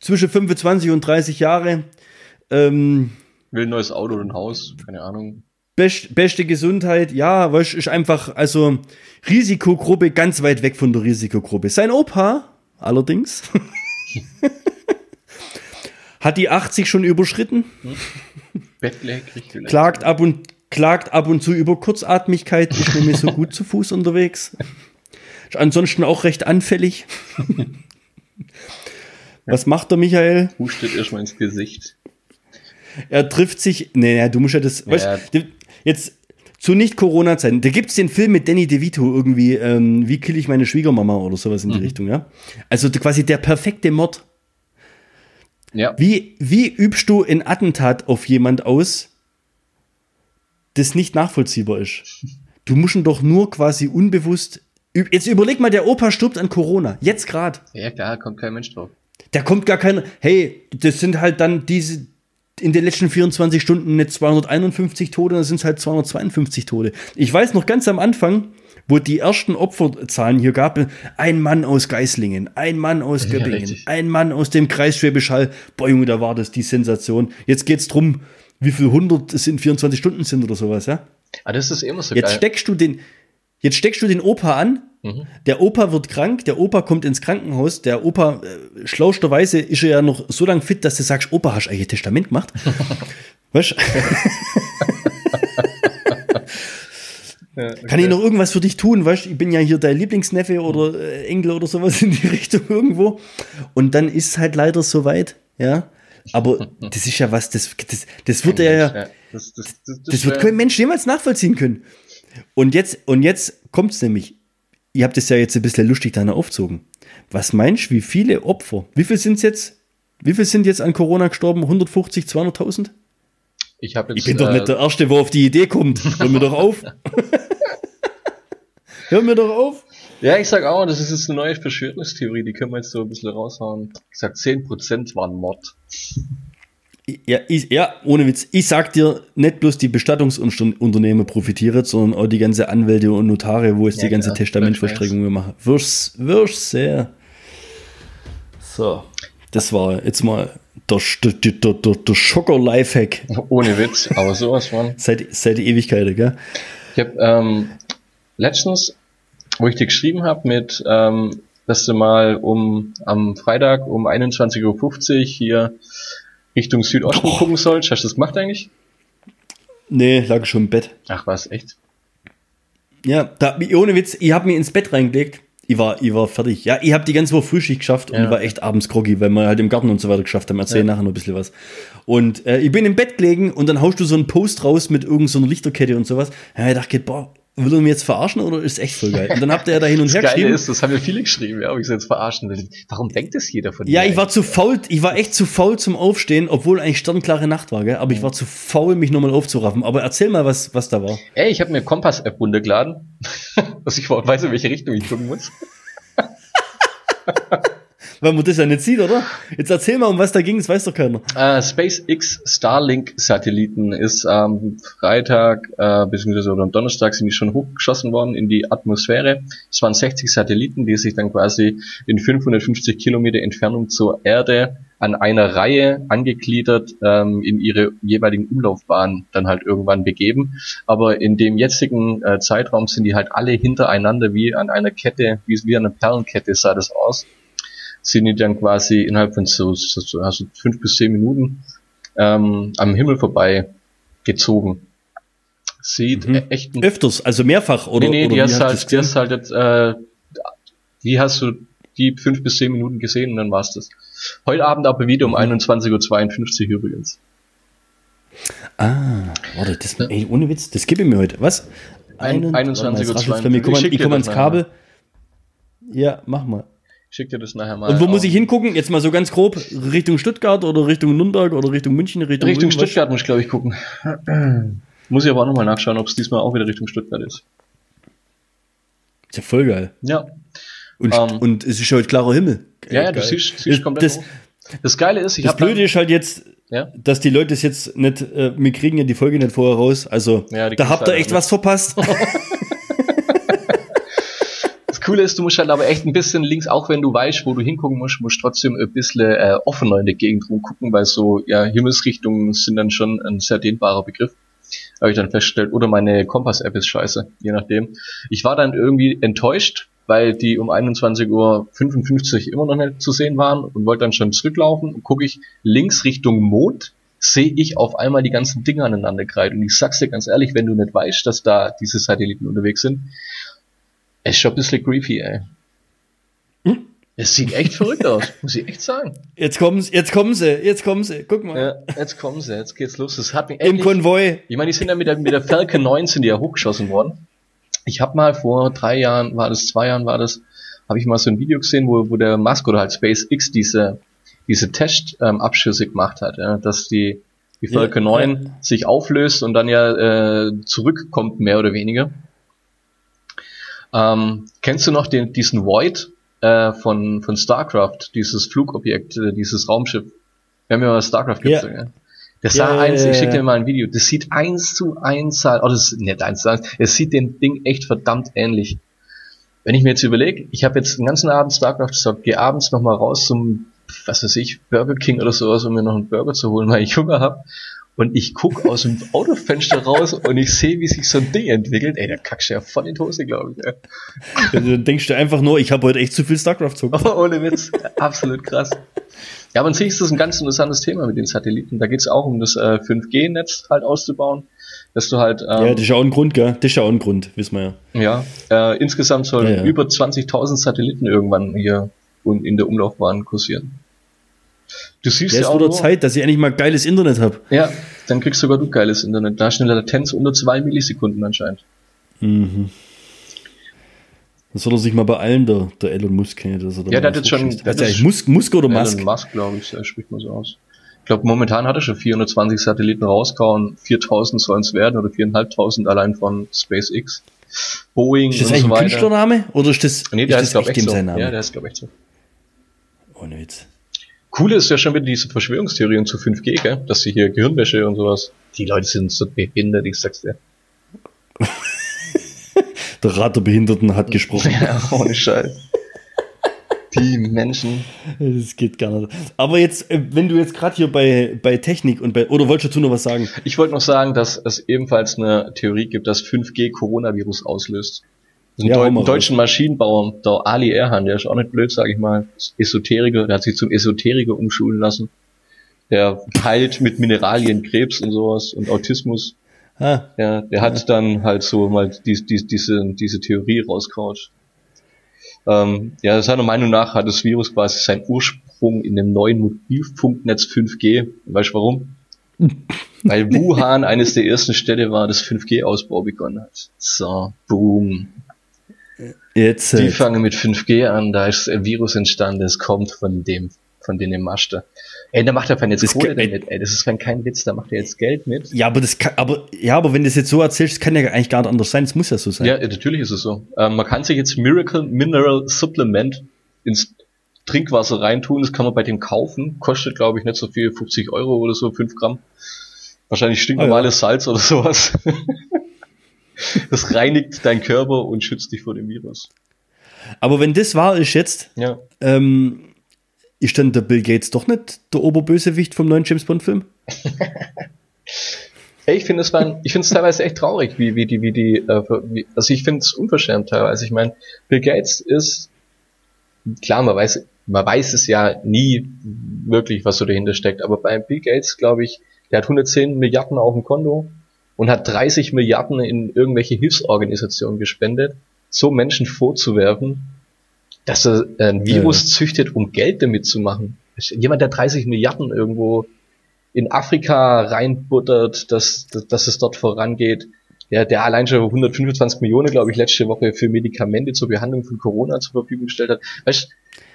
zwischen 25 und 30 Jahre. Ähm, Will ein neues Auto oder ein Haus, keine Ahnung. Best, beste Gesundheit, ja, weißt, ist einfach, also Risikogruppe ganz weit weg von der Risikogruppe. Sein Opa, allerdings, hat die 80 schon überschritten, vielleicht. klagt ab und klagt ab und zu über Kurzatmigkeit, ist nämlich so gut zu Fuß unterwegs. Ist ansonsten auch recht anfällig. Was macht der Michael? Hustet erstmal ins Gesicht. Er trifft sich. Nee, du musst ja das. Weißt, du, jetzt zu Nicht-Corona-Zeiten. Da gibt es den Film mit Danny DeVito irgendwie, ähm, wie kill ich meine Schwiegermama oder sowas in die Richtung, ja? Also quasi der perfekte Mord. Ja. Wie, wie übst du ein Attentat auf jemand aus, das nicht nachvollziehbar ist? Du musst ihn doch nur quasi unbewusst. Jetzt überleg mal, der Opa stirbt an Corona. Jetzt gerade. Ja, klar, kommt kein Mensch drauf. Da kommt gar keiner. Hey, das sind halt dann diese in den letzten 24 Stunden nicht 251 Tote, dann sind es halt 252 Tote. Ich weiß noch ganz am Anfang, wo die ersten Opferzahlen hier gab, ein Mann aus Geislingen, ein Mann aus Ja, Göppingen, richtig. ein Mann aus dem Kreis Schwäbisch Hall. Boah, Junge, da war das die Sensation. Jetzt geht's drum, wie viel 100 es in 24 Stunden sind oder sowas, ja? Ah, das ist immer so Jetzt geil. steckst du den, jetzt steckst du den Opa an. Mhm. Der Opa wird krank, der Opa kommt ins Krankenhaus. Der Opa, äh, schlausterweise, ist er ja noch so lange fit, dass du sagst, Opa, hast du eigentlich Testament gemacht? weißt? Ja, Kann ich noch irgendwas für dich tun? Weißt ich bin ja hier dein Lieblingsneffe oder äh, Enkel oder sowas in die Richtung irgendwo. Und dann ist es halt leider soweit, ja. Aber das ist ja was, das, das, das wird er ja, Ja, das, das, das, das wird kein Mensch jemals nachvollziehen können. Und jetzt, und jetzt kommt's nämlich. Ihr habt es ja jetzt ein bisschen lustig dann aufzogen. Was meinst du, wie viele Opfer? Wie viel sind jetzt? Wie viel sind jetzt an Corona gestorben? 150, 200.000? Ich, jetzt, Ich bin doch äh, nicht der Erste, wo auf die Idee kommt. Hör mir doch auf. Hör mir doch auf. Ja, ich sag auch, das ist jetzt eine neue Verschwörungstheorie, die können wir jetzt so ein bisschen raushauen. Ich sag, 10% waren Mord. Ja, ich, ja, ohne Witz. Ich sag dir, nicht bloß die Bestattungsunternehmen profitieren, sondern auch die ganze Anwälte und Notare, wo es Ja, die ganze klar. Testamentverstreckung machen. Wirst, wirst sehr. So. Das war jetzt mal der, der, der, der, der Schocker-Lifehack Ohne Witz, aber sowas von. seit, seit Ewigkeiten, gell? Ich habe ähm, letztens, wo ich dir geschrieben habe, mit, ähm, dass du mal um am Freitag um 21.50 Uhr hier Richtung Südosten Oh. gucken sollst. Hast du das gemacht eigentlich? Nee, lag schon im Bett. Ach was, echt? Ja, da, ohne Witz, ich hab mir ins Bett reingelegt. Ich war, ich war fertig. Ja, ich habe die ganze Woche Frühschicht geschafft und Ja. war echt abends groggy, weil wir halt im Garten und so weiter geschafft haben. Erzähl Ja. nachher noch ein bisschen was. Und äh, ich bin im Bett gelegen und dann haust du so einen Post raus mit irgendeiner so einer Lichterkette und sowas. Ja, ich dachte, boah, will er mir jetzt verarschen oder ist echt voll geil? Und dann habt ihr ja da hin und Das her Geile geschrieben. ist, das haben ja viele geschrieben, ja, ob ich sie jetzt verarschen will. Warum denkt das jeder von dir? Ja, ich war zu faul, ich war echt zu faul zum Aufstehen, obwohl eigentlich sternklare Nacht war, gell? aber ich war zu faul, mich nochmal aufzuraffen. Aber erzähl mal, was, was da war. Ey, ich habe mir Kompass-App runtergeladen, dass ich überhaupt weiß, in welche Richtung ich gucken muss. Weil man das ja nicht sieht, oder? Jetzt erzähl mal, um was da ging, das weiß doch keiner. Äh, SpaceX Starlink-Satelliten ist am Freitag, äh, beziehungsweise oder am Donnerstag sind die schon hochgeschossen worden in die Atmosphäre. Es waren 60 Satelliten, die sich dann quasi in 550 Kilometer Entfernung zur Erde an einer Reihe angegliedert ähm, in ihre jeweiligen Umlaufbahnen dann halt irgendwann begeben. Aber in dem jetzigen äh, Zeitraum sind die halt alle hintereinander wie an einer Kette, wie, wie an einer Perlenkette sah das aus sind die dann quasi innerhalb von so, so, so also fünf bis zehn Minuten ähm, am Himmel vorbei gezogen. Sieht Mhm. e- echt Öfters, also mehrfach, oder? nee, nee, oder die hast halt, die hast halt jetzt, äh, die hast du die fünf bis zehn Minuten gesehen und dann war's das. Heute Abend aber wieder um Mhm. 21.52 Uhr übrigens. Ah, warte, das, ey, ohne Witz, das gebe ich mir heute. Was? Ein- Einen- warte mal, jetzt 21:52. raschelt's bei mir. Ich komm, Ich an- schick ich dir komm das ans. Kabel. Ja, mach mal. Schick dir das nachher mal. Und wo muss auf- ich hingucken? Jetzt mal so ganz grob. Richtung Stuttgart oder Richtung Nürnberg oder Richtung München? Richtung, Richtung? Stuttgart muss ich glaube ich gucken. muss ich aber auch nochmal nachschauen, ob es diesmal auch wieder Richtung Stuttgart ist. Ist ja voll geil. Ja. Und, Ähm. und es ist heute klarer Himmel. Ja, ja, du siehst, siehst komplett das. Das Geile ist, ich das Blöde ist halt jetzt, ja, dass die Leute es jetzt nicht, äh, wir kriegen ja die Folge nicht vorher raus. Also, Ja, da habt ihr halt echt was verpasst. Coole ist, du musst halt aber echt ein bisschen links, auch wenn du weißt, wo du hingucken musst, musst trotzdem ein bisschen äh, offener in der Gegend rumgucken, weil so, ja, Himmelsrichtungen sind dann schon ein sehr dehnbarer Begriff. Habe ich dann festgestellt. Oder meine Kompass-App ist scheiße, je nachdem. Ich war dann irgendwie enttäuscht, weil die um 21.55 Uhr immer noch nicht zu sehen waren und wollte dann schon zurücklaufen. Und gucke ich links Richtung Mond, sehe ich auf einmal die ganzen Dinge aneinander kreiden. Und ich sag's dir ganz ehrlich, wenn du nicht weißt, dass da diese Satelliten unterwegs sind, es ist schon ein bisschen creepy, ey. Es sieht echt verrückt aus, muss ich echt sagen. Jetzt kommen sie, jetzt kommen sie, jetzt kommen sie. Guck mal. Ja, jetzt kommen sie, jetzt geht's los. Das hat mich Im Konvoi. ich meine, die sind ja mit der, mit der Falcon 9 sind die ja hochgeschossen worden. Ich habe mal vor drei Jahren, war das, zwei Jahren war das, habe ich mal so ein Video gesehen, wo, wo der Musk oder halt SpaceX diese, diese Testabschüsse ähm, gemacht hat, ja, dass die, die Ja, Falcon 9 ja. sich auflöst und dann ja äh, zurückkommt, mehr oder weniger. Ähm, kennst du noch den, diesen Void äh, von, von StarCraft, dieses Flugobjekt, äh, dieses Raumschiff? Wir haben ja mal StarCraft Ja. gibt's ja. Das sah Ja, eins, ja, ich schicke ja. dir mal ein Video, das sieht eins zu eins halt, oh, das ist nicht eins zu eins, es sieht dem Ding echt verdammt ähnlich. Wenn ich mir jetzt überlege, ich habe jetzt den ganzen Abend StarCraft gesagt, gehe abends nochmal raus zum, was weiß ich, Burger King oder sowas, um mir noch einen Burger zu holen, weil ich Hunger hab. Und ich guck aus dem Autofenster raus und ich sehe, wie sich so ein Ding entwickelt. Ey, da kackst du ja voll in die Hose, glaube ich. Ey. Also, dann denkst du einfach nur, ich habe heute echt zu viel StarCraft zockt. Aber ohne Witz, absolut krass. Ja, aber an sich ist das ein ganz interessantes Thema mit den Satelliten. Da geht es auch um das äh, 5G-Netz halt auszubauen, dass du halt ähm, Ja, das ist ja auch ein Grund, gell? Das ist ja auch ein Grund, wissen wir ja. Ja, äh, insgesamt sollen Ja, ja. über 20.000 Satelliten irgendwann hier in der Umlaufbahn kursieren. Du siehst Ja, auch nur, Zeit, dass ich endlich mal geiles Internet habe. ja, dann kriegst sogar du geiles Internet. Da du eine Latenz unter zwei Millisekunden anscheinend. Mhm. Das soll er sich mal beeilen, der, der Elon Musk. kennt ihr das, oder Ja, der hat jetzt schon- Heißt der eigentlich Musk, Musk oder Musk? Elon Musk, glaube ich, äh, spricht man so aus. Ich glaube, momentan hat er schon 420 Satelliten rausgehauen. 4000 sollen es werden oder 4500 allein von SpaceX. Boeing Ist das und so ein weiter. Künstlername? Oder ist das, Nee, der ist ist, das glaube ich, so. sein Name? Ja, der ist, glaube ich, so. Ohne Witz. Cool ist ja schon wieder diese Verschwörungstheorien zu 5G, gell? dass sie hier Gehirnwäsche und sowas. Die Leute sind so behindert, ich sag's dir. Der Rat der Behinderten hat gesprochen. Ja, ohne Scheiß. Die Menschen. Das geht gar nicht. Aber jetzt, äh, wenn du jetzt gerade hier bei, bei Technik und bei, oder wolltest du noch was sagen? Ich wollte noch sagen, dass es ebenfalls eine Theorie gibt, dass 5G Coronavirus auslöst. Ein, Ja, Deu deutschen Maschinenbauer, der Ali Erhan, der ist auch nicht blöd, sage ich mal, Esoteriker, der hat sich zum Esoteriker umschulen lassen. der heilt mit Mineralien Krebs und sowas und Autismus. Ah. Ja, der hat ja. dann halt so mal die, die, diese, diese Theorie rausgehaut. Ähm, ja, seiner Meinung nach hat das Virus quasi seinen Ursprung in dem neuen Mobilfunknetz 5G. Weißt du warum? Weil Wuhan eines der ersten Städte war, das 5G-Ausbau begonnen hat. So, boom. Jetzt, Die halt. fangen mit 5G an, da ist ein Virus entstanden, das kommt von dem, von denen Master. Ey, da macht er jetzt Kohle damit, ey. Das ist kein Witz, da macht er jetzt Geld mit. Ja, aber das kann, aber, ja, aber wenn du das jetzt so erzählst, kann ja eigentlich gar nicht anders sein. Es muss ja so sein. Ja, natürlich ist es so. Ähm, man kann sich jetzt Miracle Mineral Supplement ins Trinkwasser reintun. Das kann man bei dem kaufen. Kostet, glaube ich, nicht so viel, 50 Euro oder so, 5 Gramm. Wahrscheinlich stinknormales ah, ja. Salz oder sowas. das reinigt deinen Körper und schützt dich vor dem Virus. Aber wenn das wahr ist jetzt, ja. ähm, ist dann der Bill Gates doch nicht der Oberbösewicht vom neuen James Bond Film? Hey, ich finde es ich finde es teilweise echt traurig, wie, wie die, wie die, äh, wie, also ich finde es unverschämt teilweise. Ich meine, Bill Gates ist, klar, man weiß, man weiß es ja nie wirklich, was so dahinter steckt, aber bei Bill Gates, glaube ich, der hat 110 Milliarden auf dem Konto und hat 30 Milliarden in irgendwelche Hilfsorganisationen gespendet, so Menschen vorzuwerfen, dass er ein Virus ja. züchtet, um Geld damit zu machen. Jemand, der 30 Milliarden irgendwo in Afrika reinbuttert, dass, dass, dass es dort vorangeht, der, der allein schon 125 Millionen, glaube ich, letzte Woche für Medikamente zur Behandlung von Corona zur Verfügung gestellt hat. Weißt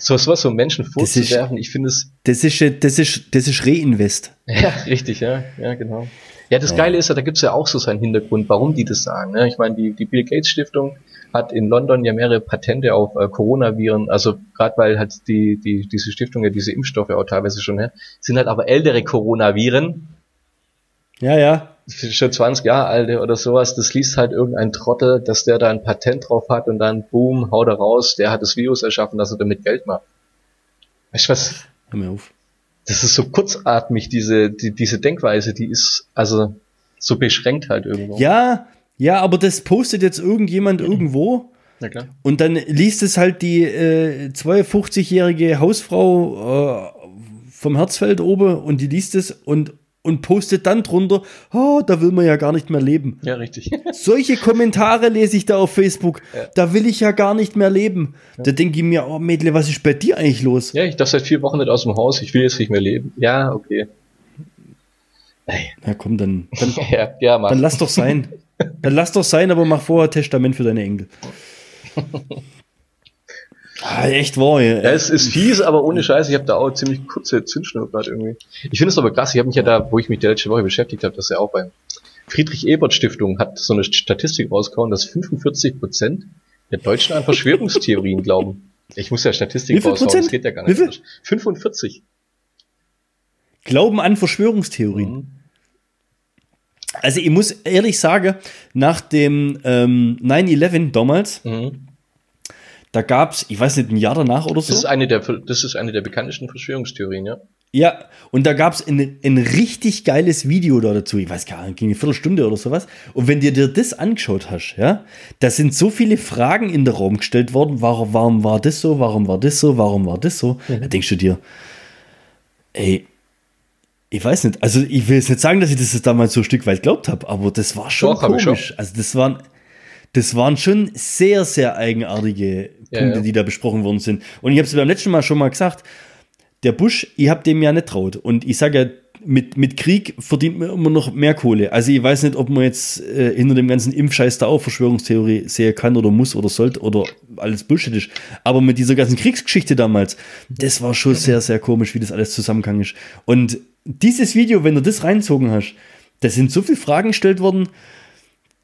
du, so was so Menschen vorzuwerfen, ich finde es. Das ist, das ist, das ist Reinvest. Ja, richtig, ja, ja, genau. Ja, das ja. Geile ist ja, da gibt's ja auch so seinen Hintergrund, warum die das sagen. Ne? Ich meine, die, die Bill Gates Stiftung hat in London ja mehrere Patente auf äh, Coronaviren, also gerade weil halt die, die, diese Stiftung ja diese Impfstoffe auch teilweise schon, ne? sind halt aber ältere Coronaviren. Ja, ja. Schon 20 Jahre alte oder sowas, das liest halt irgendein Trottel, dass der da ein Patent drauf hat und dann boom, haut er raus, der hat das Virus erschaffen, dass er damit Geld macht. Weißt du was? Hör mir auf. Das ist so kurzatmig, diese, die, diese Denkweise, die ist also so beschränkt halt irgendwo. Ja, ja, aber das postet jetzt irgendjemand mhm. irgendwo. Und dann liest es halt die äh, 52-jährige Hausfrau äh, vom Herzfeld oben und die liest es und, und postet dann drunter, oh, da will man ja gar nicht mehr leben. Ja, richtig. Solche Kommentare lese ich da auf Facebook. Ja. Da will ich ja gar nicht mehr leben. Ja. Da denke ich mir, oh Mädle, was ist bei dir eigentlich los? Ja, ich darf seit vier Wochen nicht aus dem Haus, ich will jetzt nicht mehr leben. Ja, okay. Ey. Ja, komm, dann, dann, ja, ja, dann lass doch sein. Dann lass doch sein, aber mach vorher Testament für deine Enkel. Ah, echt wahr, ja. ja. Es ist fies, aber ohne Scheiß. Ich habe da auch ziemlich kurze Zündschnur gerade irgendwie. Ich finde es aber krass. Ich habe mich ja da, wo ich mich die letzte Woche beschäftigt habe, dass ja auch beim Friedrich Ebert Stiftung hat so eine Statistik rausgehauen, dass 45 Prozent der Deutschen an Verschwörungstheorien glauben. Ich muss ja Statistik Wie viel raushauen, Prozent? das geht ja gar nicht. 45. Glauben an Verschwörungstheorien. Mhm. Also ich muss ehrlich sagen, nach dem ähm, 9-11 damals, mhm. Da gab es, ich weiß nicht, ein Jahr danach oder so. Das ist eine der, das ist eine der bekanntesten Verschwörungstheorien, ja. Ja, und da gab es ein, ein richtig geiles Video da dazu. Ich weiß gar nicht, ging eine Viertelstunde oder sowas. Und wenn dir dir das angeschaut hast, ja, da sind so viele Fragen in den Raum gestellt worden. Warum, warum war das so? Warum war das so? Warum war das so? Mhm. Da denkst du dir, ey, ich weiß nicht, also ich will jetzt nicht sagen, dass ich das damals so ein Stück weit glaubt habe, aber das war schon Doch, komisch. Schon. Also das waren, das waren schon sehr, sehr eigenartige Punkte, ja, die da besprochen worden sind. Und ich habe es beim letzten Mal schon mal gesagt, der Bush, ich habe dem ja nicht traut. Und ich sage ja, mit, mit Krieg verdient man immer noch mehr Kohle. Also ich weiß nicht, ob man jetzt äh, hinter dem ganzen Impfscheiß da auch Verschwörungstheorie sehen kann oder muss oder sollte oder alles Bullshit ist. Aber mit dieser ganzen Kriegsgeschichte damals, das war schon sehr, sehr komisch, wie das alles zusammengegangen ist. Und dieses Video, wenn du das reinzogen hast, da sind so viele Fragen gestellt worden.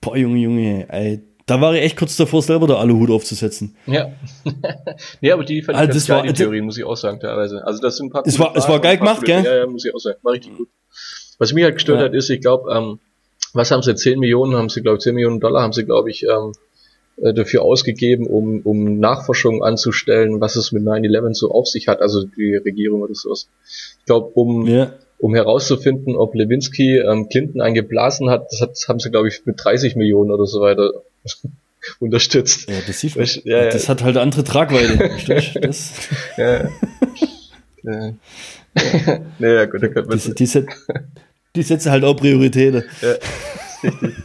Boah, Junge, Junge, ey, da war ich echt kurz davor, selber der Aluhut aufzusetzen. Ja. nee, aber die fand ich also geil, die Theorie, muss ich auch sagen, teilweise. Also das sind ein paar Es war, es war geil gemacht, gell? Ja, ja, muss ich auch sagen. War richtig gut. Was mich halt gestört ja. hat, ist, ich glaube, ähm, was haben sie, 10 Millionen, haben sie, glaube ich, 10 Millionen Dollar haben sie, glaube ich, ähm, äh, dafür ausgegeben, um, um Nachforschung anzustellen, was es mit 9-11 so auf sich hat, also die Regierung oder sowas. Ich glaube, um ja um herauszufinden, ob Lewinsky ähm, Clinton eingeblasen hat, das hat, haben sie, glaube ich, mit 30 Millionen oder so weiter unterstützt. Ja, das sieht man. Ja, das hat halt andere Tragweite. das? ja. Äh. naja, gut, dann könnte man Die, die, die setzen halt auch Prioritäten. Ja, richtig.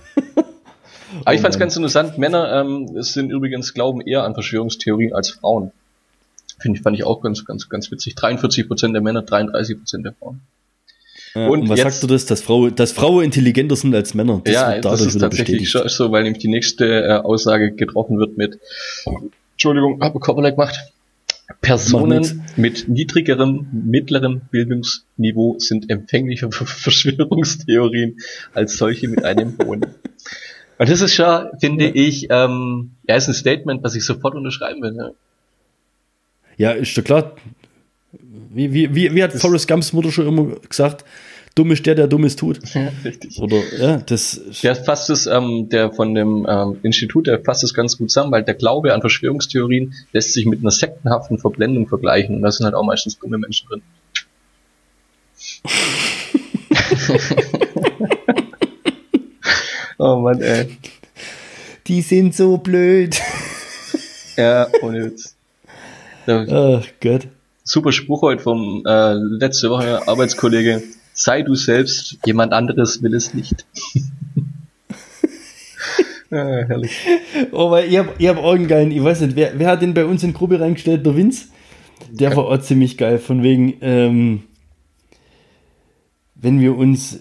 Aber ich fand es ganz interessant, Männer ähm, sind übrigens glauben eher an Verschwörungstheorien als Frauen. Finde ich, fand ich auch ganz, ganz, ganz witzig. 43% der Männer, 33% der Frauen. Ja, Und und, was jetzt- sagst du das, dass, Frau, dass Frauen intelligenter sind als Männer? ja, wird das ist tatsächlich bestätigt. schon so, weil nämlich die nächste äh, Aussage getroffen wird mit, Entschuldigung, habe Kopperleck gemacht. Macht Personen mit niedrigerem, mittlerem Bildungsniveau sind empfänglicher für Verschwörungstheorien als solche mit einem hohen. Und das ist schon, finde ich, ähm, ja, ist ein Statement, was ich sofort unterschreiben will. Ne? Ja, ist doch klar. Wie, wie, wie, wie hat Das- Forrest Gumps Mutter schon immer gesagt? Dumm ist der, der Dummes tut. Ja, richtig. Oder, ja, das. Der fasst es, ähm, der von dem ähm, Institut, der fasst es ganz gut zusammen, weil der Glaube an Verschwörungstheorien lässt sich mit einer sektenhaften Verblendung vergleichen und da sind halt auch meistens dumme Menschen drin. oh Mann, ey. Die sind so blöd. Ja, ohne Witz. Ach Gott. Super Spruch heute vom äh, letzte Woche Arbeitskollege. Sei du selbst, jemand anderes will es nicht. ja, herrlich. Oh, weil ich hab, ich hab auch einen geilen, ich weiß nicht, wer, wer hat den bei uns in die Gruppe reingestellt? Der Vince? Der war auch ziemlich geil, von wegen, ähm, wenn wir uns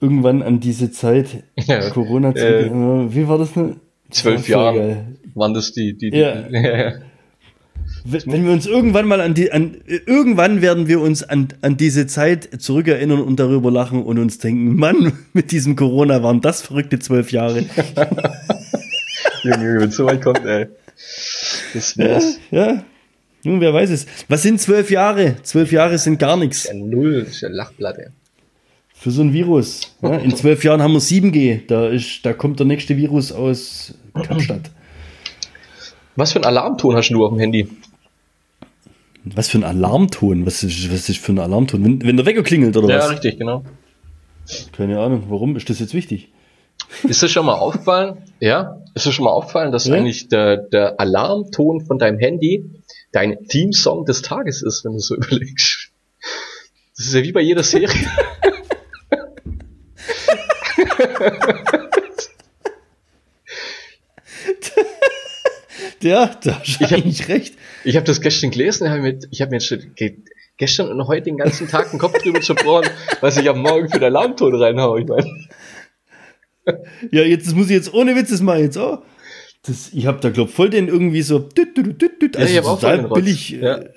irgendwann an diese Zeit Ja, Corona äh, wie war das denn? Zwölf geil. Waren das die, die, die Ja. ja. Wenn wir uns irgendwann mal an die, an, irgendwann werden wir uns an, an diese Zeit zurückerinnern und darüber lachen und uns denken, Mann, mit diesem Corona waren das verrückte zwölf Jahre. Junge, Junge, wenn es so weit kommt, ey. Das ja, wär's. ja. Nun, wer weiß es. Was sind zwölf Jahre? Zwölf Jahre sind gar nichts Ja, null, das ist ja Lachblatt, ey. für so ein Virus. Ja, in zwölf Jahren haben wir 7G. Da, ist, da kommt der nächste Virus aus Kapstadt. Was für ein Alarmton hast du auf dem Handy? Was für ein Alarmton? Was ist, was ist für ein Alarmton? Wenn, wenn der Wecker klingelt oder Ja, was? richtig, genau. Keine Ahnung. Warum ist das jetzt wichtig? Ist das schon mal aufgefallen? Ja, ist das schon mal aufgefallen, dass Ja. eigentlich der, der Alarmton von deinem Handy dein Theme-Song des Tages ist, wenn du so überlegst? Das ist ja wie bei jeder Serie. Ja, da hast Ich hab- eigentlich recht. Ich habe das gestern gelesen, hab mir, ich habe mir schon gestern und heute den ganzen Tag den Kopf drüber zerbrochen, was ich am Morgen für den Alarmton reinhaue. Ich meine, Ja, jetzt das muss ich jetzt ohne Witz das mal jetzt auch. Das, ich habe da glaub voll den irgendwie so düt, düt, düt, düt, Ja, also ich hab auch voll total den Rotz. billig. Ja. Äh,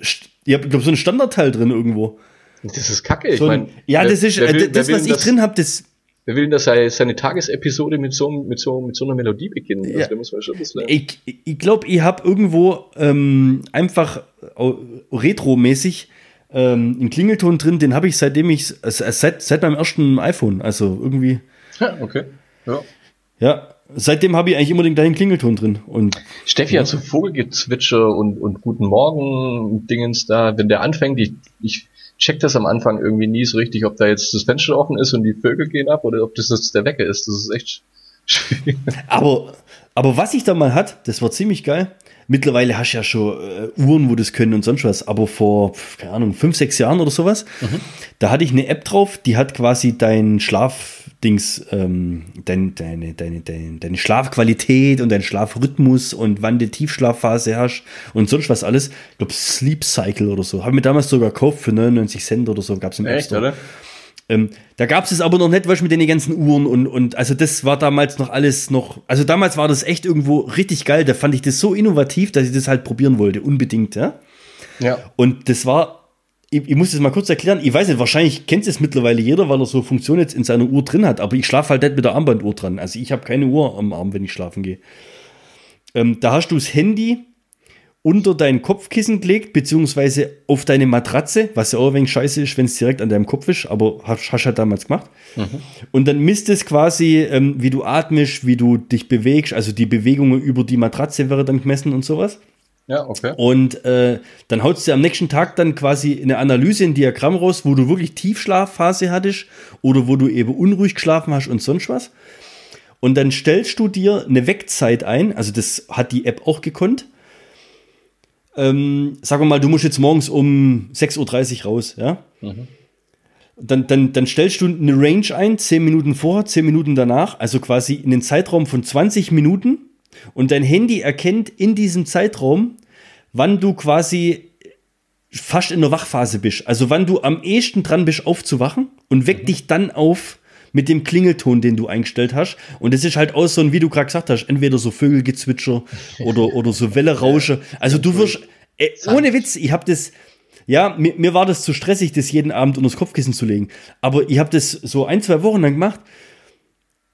ich habe glaub so ein Standardteil drin irgendwo. das ist kacke. Ich So ein, meine, ja, das ist wer äh, das, wer was ich das- drin habe, das Wer will denn, dass seine, seine Tagesepisode mit so, mit so, mit so einer Melodie beginnen? Ja. Also, da muss man schon bisschen. ich, ich glaube, ich habe irgendwo ähm, einfach äh, retromäßig ähm, einen Klingelton drin, den habe ich seitdem ich äh, seit seit meinem ersten iPhone, also irgendwie Ja, okay. Ja. ja, seitdem habe ich eigentlich immer den gleichen Klingelton drin und Steffi hat so Vogelgezwitscher und, und Guten Morgen Dingens da. Wenn der anfängt, ich, ich check das am Anfang irgendwie nie so richtig, ob da jetzt das Fenster offen ist und die Vögel gehen ab oder ob das jetzt der Wecker ist. Das ist echt schwierig. Aber, aber was ich da mal hat, das war ziemlich geil. Mittlerweile hast du ja schon äh, Uhren, wo das können und sonst was. Aber vor, keine Ahnung, fünf, sechs Jahren oder sowas, da hatte ich eine App drauf, die hat quasi dein Schlafdings, ähm, dein, deine, deine, deine, deine Schlafqualität und deinen Schlafrhythmus und wann du Tiefschlafphase hast und sonst was alles. Ich glaube, Sleep Cycle oder so. Habe mir damals sogar gekauft für 99 Cent oder so. Gab es im App Store. oder? Ähm, da gab es es aber noch nicht, du, mit den ganzen Uhren und, und also das war damals noch alles noch, also damals war das echt irgendwo richtig geil, da fand ich das so innovativ, dass ich das halt probieren wollte, unbedingt, ja. Ja. Und das war, ich, ich muss das mal kurz erklären, ich weiß nicht, wahrscheinlich kennt es mittlerweile jeder, weil er so Funktion jetzt in seiner Uhr drin hat, aber ich schlafe halt nicht mit der Armbanduhr dran, also ich habe keine Uhr am Arm, wenn ich schlafen gehe. Ähm, da hast du das Handy unter dein Kopfkissen gelegt, beziehungsweise auf deine Matratze, was ja auch ein wenig scheiße ist, wenn es direkt an deinem Kopf ist, aber hast, hast halt damals gemacht. Und dann misst es quasi, ähm, wie du atmest, wie du dich bewegst, also die Bewegungen über die Matratze wäre dann gemessen und sowas. Ja, okay. Und äh, dann haut du am nächsten Tag dann quasi eine Analyse, ein Diagramm raus, wo du wirklich Tiefschlafphase hattest oder wo du eben unruhig geschlafen hast und sonst was. Und dann stellst du dir eine Weckzeit ein, also das hat die App auch gekonnt. ähm, sagen wir mal, du musst jetzt morgens um 6.30 Uhr raus, ja? Mhm. Dann, dann, dann stellst du eine Range ein, 10 Minuten vorher, 10 Minuten danach, also quasi in den Zeitraum von 20 Minuten. Und dein Handy erkennt in diesem Zeitraum, wann du quasi fast in der Wachphase bist. Also wann du am ehesten dran bist, aufzuwachen und weckt mhm. dich dann auf mit dem Klingelton, den du eingestellt hast. Und es ist halt auch so ein, wie du gerade gesagt hast, entweder so Vögelgezwitscher oder, oder so Wellerausche. Also du wirst, äh, ohne Witz, ich habe das, ja, mir, mir war das zu stressig, das jeden Abend unter das Kopfkissen zu legen. Aber ich habe das so ein, zwei Wochen lang gemacht.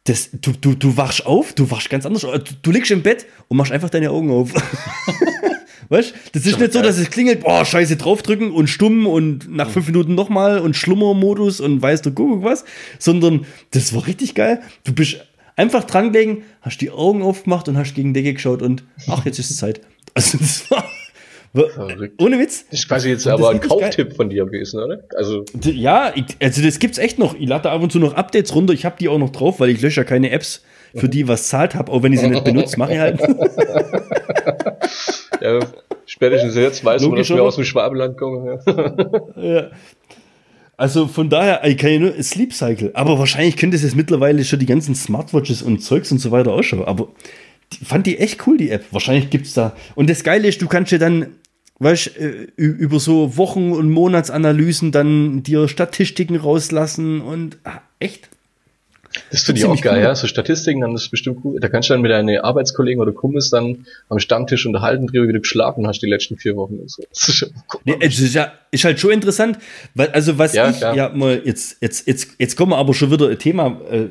Das, du, du, du wachst auf, du wachst ganz anders. Du, du liegst im Bett und machst einfach deine Augen auf. Weißt Das ist nicht so, dass es klingelt, boah, scheiße, draufdrücken und stumm und nach fünf Minuten nochmal und Schlummermodus und weißt du, guck was, sondern das war richtig geil. Du bist einfach dran gelegen, hast die Augen aufgemacht und hast gegen Decke geschaut und ach, jetzt ist es Zeit. Also das war, Verrückt. Ohne Witz. Das ist quasi jetzt aber ein Kauftipp von dir gewesen, oder? Also ja, ich, also das gibt's echt noch. Ich lade ab und zu noch Updates runter. Ich habe die auch noch drauf, weil ich lösche ja keine Apps, für die was zahlt habe, auch wenn ich sie nicht benutze, mache ich halt. ja, spätestens jetzt weiß man, dass wir aus dem Schwabenland kommen. Ja. ja. Also von daher, ich kann ja nur Sleep Cycle, aber wahrscheinlich könnte es jetzt mittlerweile schon die ganzen Smartwatches und Zeugs und so weiter ausschauen. Aber die, fand die echt cool, die App. Wahrscheinlich gibt es da. Und das Geile ist, du kannst ja dann, weißt äh, über so Wochen- und Monatsanalysen dann dir Statistiken rauslassen und ach, echt das finde ich auch geil, cool. ja. So Statistiken, dann ist bestimmt cool. Da kannst du dann mit deinen Arbeitskollegen oder Kumpels dann am Stammtisch unterhalten, drüber, wie du geschlafen hast die letzten vier Wochen und so. Das ist, cool. nee, es ist, ja, ist halt schon interessant, weil, also was ja, ich, klar. ja, mal, jetzt, jetzt, jetzt, jetzt kommen wir aber schon wieder ein Thema, äh,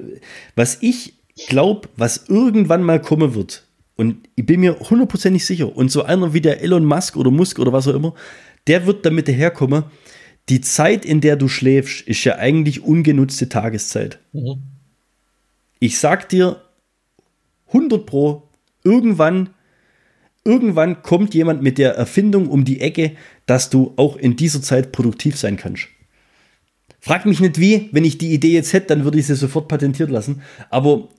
was ich glaube, was irgendwann mal kommen wird, und ich bin mir hundertprozentig sicher, und so einer wie der Elon Musk oder Musk oder was auch immer, der wird damit daherkommen, die Zeit, in der du schläfst, ist ja eigentlich ungenutzte Tageszeit. Mhm ich sag dir 100 Pro, irgendwann, irgendwann kommt jemand mit der Erfindung um die Ecke, dass du auch in dieser Zeit produktiv sein kannst. Frag mich nicht wie, wenn ich die Idee jetzt hätte, dann würde ich sie sofort patentiert lassen. Aber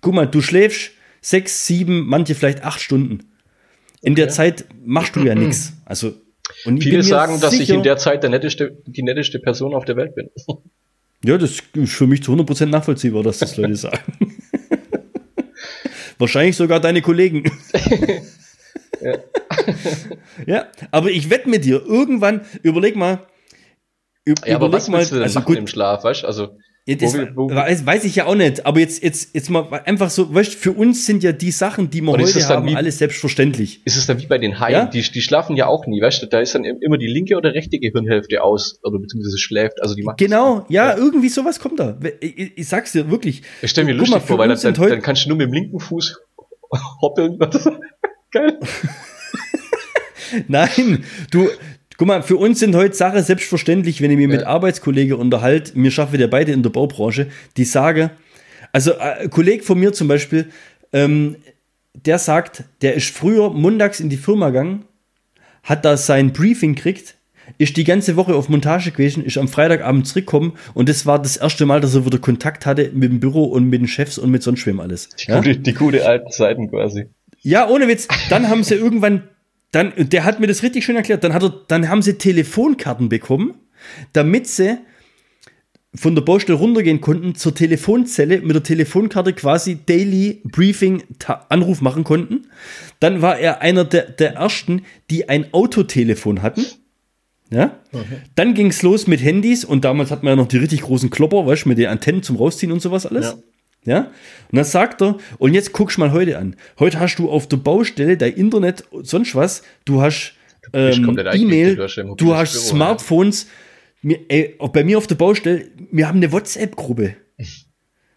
guck mal, du schläfst sechs, sieben, manche vielleicht acht Stunden. In okay. der Zeit machst du ja nichts. Also, und Viele sagen, dass ich in der Zeit der netteste, die netteste Person auf der Welt bin. Ja, das ist für mich zu 100% nachvollziehbar, dass das Leute sagen. Wahrscheinlich sogar deine Kollegen. ja. ja, aber ich wette mit dir, irgendwann, überleg mal, über, ja, aber was mal, willst du denn also gut, im Schlaf, weißt also ja, das wo, wo, weiß, weiß, ich ja auch nicht, aber jetzt, jetzt, jetzt mal einfach so, weißt für uns sind ja die Sachen, die wir heute haben, wie, alles selbstverständlich. Ist es dann wie bei den Haien? Ja? Die, die schlafen ja auch nie, weißt du, da ist dann immer die linke oder rechte Gehirnhälfte aus, oder beziehungsweise schläft, also die macht Genau, ja, ja, irgendwie sowas kommt da. Ich, ich sag's dir wirklich. Ich stell mir lustig mal, vor, weil dann, dann, dann kannst du nur mit dem linken Fuß hoppeln. Geil. Nein, du, Guck mal, für uns sind heute Sachen selbstverständlich, wenn ich mich ja. mit Arbeitskollegen unterhalte, wir schaffen ja beide in der Baubranche, die sagen, also äh, ein Kollege von mir zum Beispiel, ähm, der sagt, der ist früher montags in die Firma gegangen, hat da sein Briefing gekriegt, ist die ganze Woche auf Montage gewesen, ist am Freitagabend zurückgekommen und das war das erste Mal, dass er wieder Kontakt hatte mit dem Büro und mit den Chefs und mit sonst wem alles. Die, ja? gute, die gute alten Zeiten quasi. Ja, ohne Witz. Dann haben sie irgendwann dann, der hat mir das richtig schön erklärt. Dann, hat er, dann haben sie Telefonkarten bekommen, damit sie von der Baustelle runtergehen konnten zur Telefonzelle mit der Telefonkarte quasi Daily Briefing Anruf machen konnten. Dann war er einer der, der ersten, die ein Autotelefon hatten. Ja? Okay. Dann ging es los mit Handys und damals hat man ja noch die richtig großen Klopper, weißt du, mit den Antennen zum Rausziehen und sowas alles. Ja. Ja? Und dann sagt er, und jetzt guckst mal heute an. Heute hast du auf der Baustelle dein Internet, sonst was, du hast ähm, E-Mail, du hast, du hast Büro, Smartphones. Ja. Mir, ey, bei mir auf der Baustelle, wir haben eine WhatsApp-Gruppe.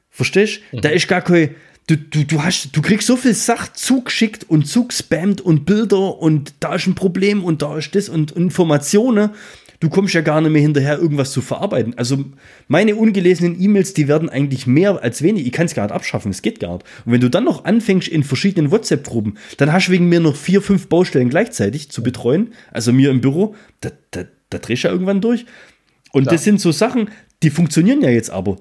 Verstehst? Mhm. Da ist gar kein. Du, du, du, hast, du kriegst so viel Sach zugeschickt und zugespammt und Bilder und da ist ein Problem und da ist das und Informationen du kommst ja gar nicht mehr hinterher, irgendwas zu verarbeiten. Also meine ungelesenen E-Mails, die werden eigentlich mehr als wenig. Ich kann es gar nicht abschaffen, es geht gar nicht. Und wenn du dann noch anfängst in verschiedenen WhatsApp-Gruppen, dann hast du wegen mir noch vier, fünf Baustellen gleichzeitig zu betreuen. Also mir im Büro, da, da, da drehst du ja irgendwann durch. Und Klar. das sind so Sachen, die funktionieren ja jetzt aber.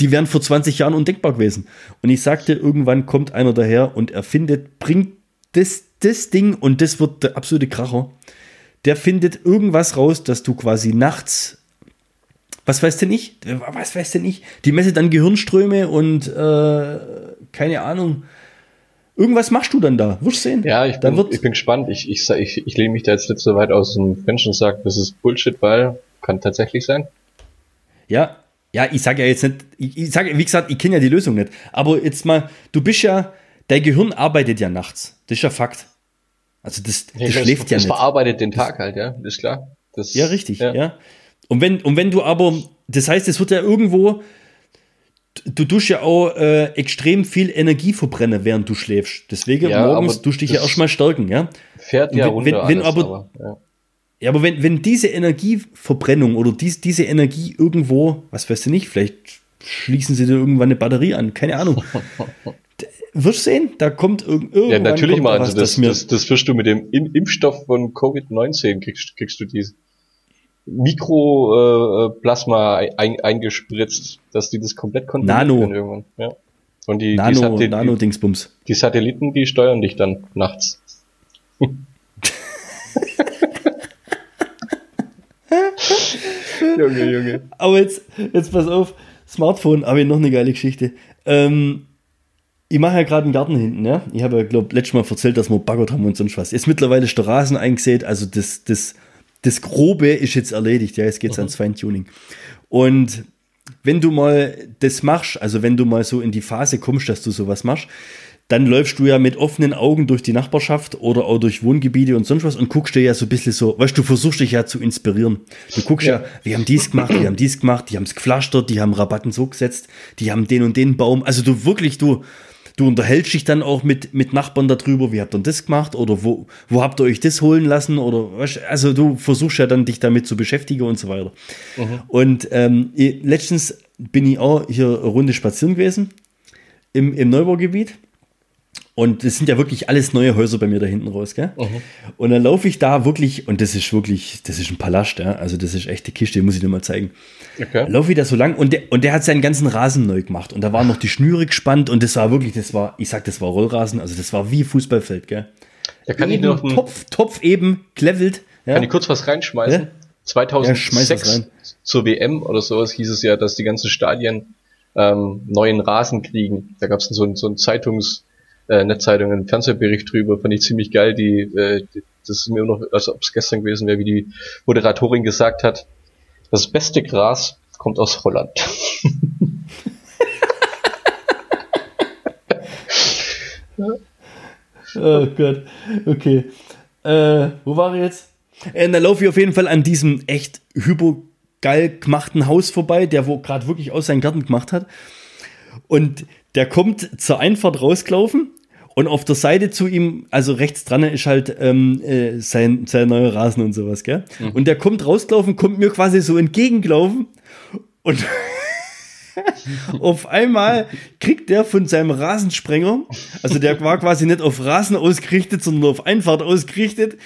Die wären vor 20 Jahren undenkbar gewesen. Und ich sagte, irgendwann kommt einer daher und erfindet, bringt das, das Ding, und das wird der absolute Kracher, der findet irgendwas raus, dass du quasi nachts, was weiß denn ich, was weiß denn ich, die messe dann Gehirnströme und äh, keine Ahnung, irgendwas machst du dann da, wirst du sehen. Ja, ich bin, ich bin gespannt, ich, ich, ich, ich lehne mich da jetzt nicht so weit aus dem Fenster und sage, das ist Bullshit, weil kann tatsächlich sein. Ja, ja, ich sage ja jetzt nicht, ich, ich sage, wie gesagt, ich kenne ja die Lösung nicht, aber jetzt mal, du bist ja, dein Gehirn arbeitet ja nachts, das ist ja Fakt. Also das, das ja, schläft das, ja das nicht. Das verarbeitet den Tag halt, ja, ist klar. Das, ja, richtig, ja. ja. Und wenn, und wenn du aber, das heißt, es wird ja irgendwo, du tust ja auch äh, extrem viel Energie verbrennen, während du schläfst. Deswegen ja, morgens tust du dich ja erstmal stärken, ja. Fährt ja wenn, runter wenn, wenn aber, aber ja. ja. aber wenn, wenn diese Energieverbrennung oder dies, diese Energie irgendwo, was weißt du nicht, vielleicht schließen sie dir irgendwann eine Batterie an, keine Ahnung. wirst sehen, da kommt irgendwann. Ja, natürlich mal. Also das, das, das, wirst du mit dem Impfstoff von Covid-19 kriegst, kriegst du diese Mikroplasma äh, ein, eingespritzt, dass die das komplett kontrollieren Nano. können irgendwann. Ja. Und die, Nano, die, Nano Dingsbums. die Satelliten, die steuern dich dann nachts. Junge, Junge. Aber jetzt, jetzt pass auf, Smartphone, habe ich noch eine geile Geschichte. Ähm, ich mache ja gerade einen Garten hinten, ja. Ich habe ja, glaube letztes Mal erzählt, dass wir baggert haben und sonst was. Jetzt mittlerweile ist der Rasen eingesät, also das, das, das Grobe ist jetzt erledigt, ja. Jetzt geht es mhm. ans Feintuning. Und wenn du mal das machst, also wenn du mal so in die Phase kommst, dass du sowas machst, dann läufst du ja mit offenen Augen durch die Nachbarschaft oder auch durch Wohngebiete und sonst was und guckst dir ja so ein bisschen so, weißt du, versuchst dich ja zu inspirieren. Du guckst ja, ja wir haben dies gemacht, wir haben dies gemacht, die haben es gepflastert, die haben Rabatten so gesetzt, die haben den und den Baum. Also du wirklich, du, du unterhältst dich dann auch mit, mit Nachbarn darüber, wie habt ihr das gemacht oder wo, wo habt ihr euch das holen lassen oder also du versuchst ja dann dich damit zu beschäftigen und so weiter. Mhm. Und ähm, letztens bin ich auch hier eine Runde spazieren gewesen im, im Neubaugebiet und es sind ja wirklich alles neue Häuser bei mir da hinten raus, gell? Mhm. Und dann laufe ich da wirklich, und das ist wirklich, das ist ein Palast, ja? also das ist echte Kiste, muss ich dir mal zeigen. Okay. Laufe ich da so lang und der, und der hat seinen ganzen Rasen neu gemacht und da waren noch die Schnüre gespannt und das war wirklich, das war, ich sag, das war Rollrasen, also das war wie Fußballfeld, gell? Da kann eben ich noch einen, Topf, Topf eben, klevelt. Ja? Kann ich kurz was reinschmeißen? Ja? 2006 ja, rein. zur WM oder sowas hieß es ja, dass die ganzen Stadien ähm, neuen Rasen kriegen. Da gab es so, so ein Zeitungs- äh, Netzeitung einen Fernsehbericht drüber, fand ich ziemlich geil, die, äh, die das ist mir noch, als ob es gestern gewesen wäre, wie die Moderatorin gesagt hat, das beste Gras kommt aus Holland. oh Gott, okay. Äh, wo war ich jetzt? Äh, da laufe ich auf jeden Fall an diesem echt hypogeil gemachten Haus vorbei, der wo gerade wirklich aus seinem Garten gemacht hat. Und der kommt zur Einfahrt rausgelaufen und auf der Seite zu ihm, also rechts dran ist halt ähm, äh, sein, sein neuer Rasen und sowas, gell? Mhm. Und der kommt rausgelaufen, kommt mir quasi so entgegengelaufen und auf einmal kriegt der von seinem Rasensprenger, also der war quasi nicht auf Rasen ausgerichtet, sondern auf Einfahrt ausgerichtet,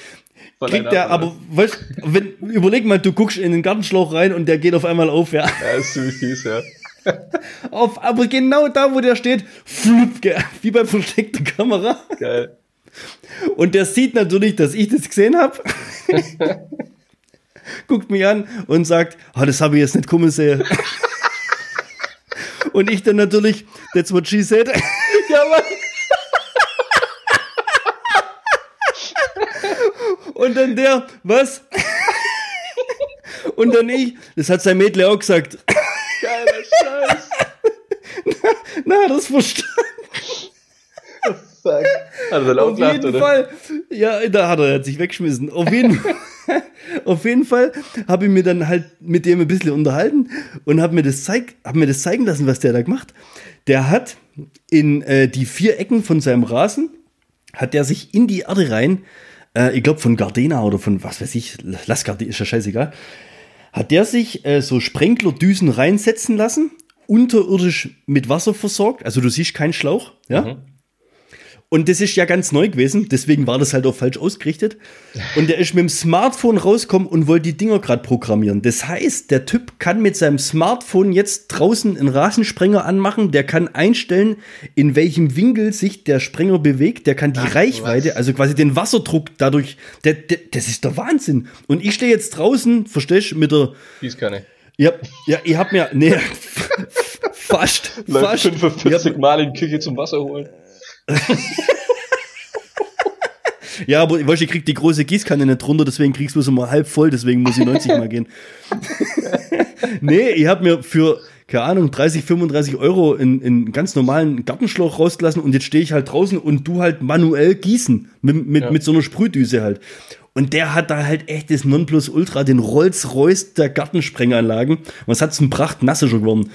kriegt der, aber weißt, wenn, überleg mal, du guckst in den Gartenschlauch rein und der geht auf einmal auf, ja. Ja, ist ziemlich fies, ja. Auf, aber genau da, wo der steht, flup, wie bei versteckter Kamera. Geil. Und der sieht natürlich, dass ich das gesehen habe. Guckt mich an und sagt, oh, das habe ich jetzt nicht kommen sehen. und ich dann natürlich, that's what she said. ja, Mann. Und dann der, was? Und dann ich, das hat sein Mädel auch gesagt. Geiler Scheiß. Na, das verstanden. Fuck. Hat er Auf jeden oder? Fall. Ja, da hat er, hat sich weggeschmissen. Auf jeden, auf jeden Fall habe ich mir dann halt mit dem ein bisschen unterhalten und habe mir, das zeig, hab mir das zeigen lassen, was der da gemacht. Der hat in äh, die vier Ecken von seinem Rasen, hat der sich in die Erde rein, äh, ich glaube von Gardena oder von was weiß ich, Lass Gardena, ist ja scheißegal, hat der sich äh, so Sprenklerdüsen reinsetzen lassen, unterirdisch mit Wasser versorgt, also du siehst keinen Schlauch, ja. Mhm. Und das ist ja ganz neu gewesen, deswegen war das halt auch falsch ausgerichtet. Und der ist mit dem Smartphone rausgekommen und wollte die Dinger gerade programmieren. Das heißt, der Typ kann mit seinem Smartphone jetzt draußen einen Rasensprenger anmachen, der kann einstellen, in welchem Winkel sich der Sprenger bewegt, der kann die Ach, Reichweite, was? also quasi den Wasserdruck dadurch, der, der, das ist der Wahnsinn. Und ich stehe jetzt draußen, verstehst du, mit der Gießkanne. Ja, ja, ich hab mir, nee, fast, fast. 45 Mal in die Küche zum Wasser holen. ja, aber ich weiß, ich krieg die große Gießkanne nicht runter, deswegen kriegst du es mal halb voll, deswegen muss ich 90 mal gehen. nee, ich hab mir für, keine Ahnung, 30, 35 Euro in, in ganz normalen Gartenschlauch rausgelassen und jetzt stehe ich halt draußen und du halt manuell gießen mit, mit, ja. mit so einer Sprühdüse halt. Und der hat da halt echt das Nonplusultra, den Rolls-Royce der Gartensprenganlagen. Was hat's ein Pracht nasse schon geworden.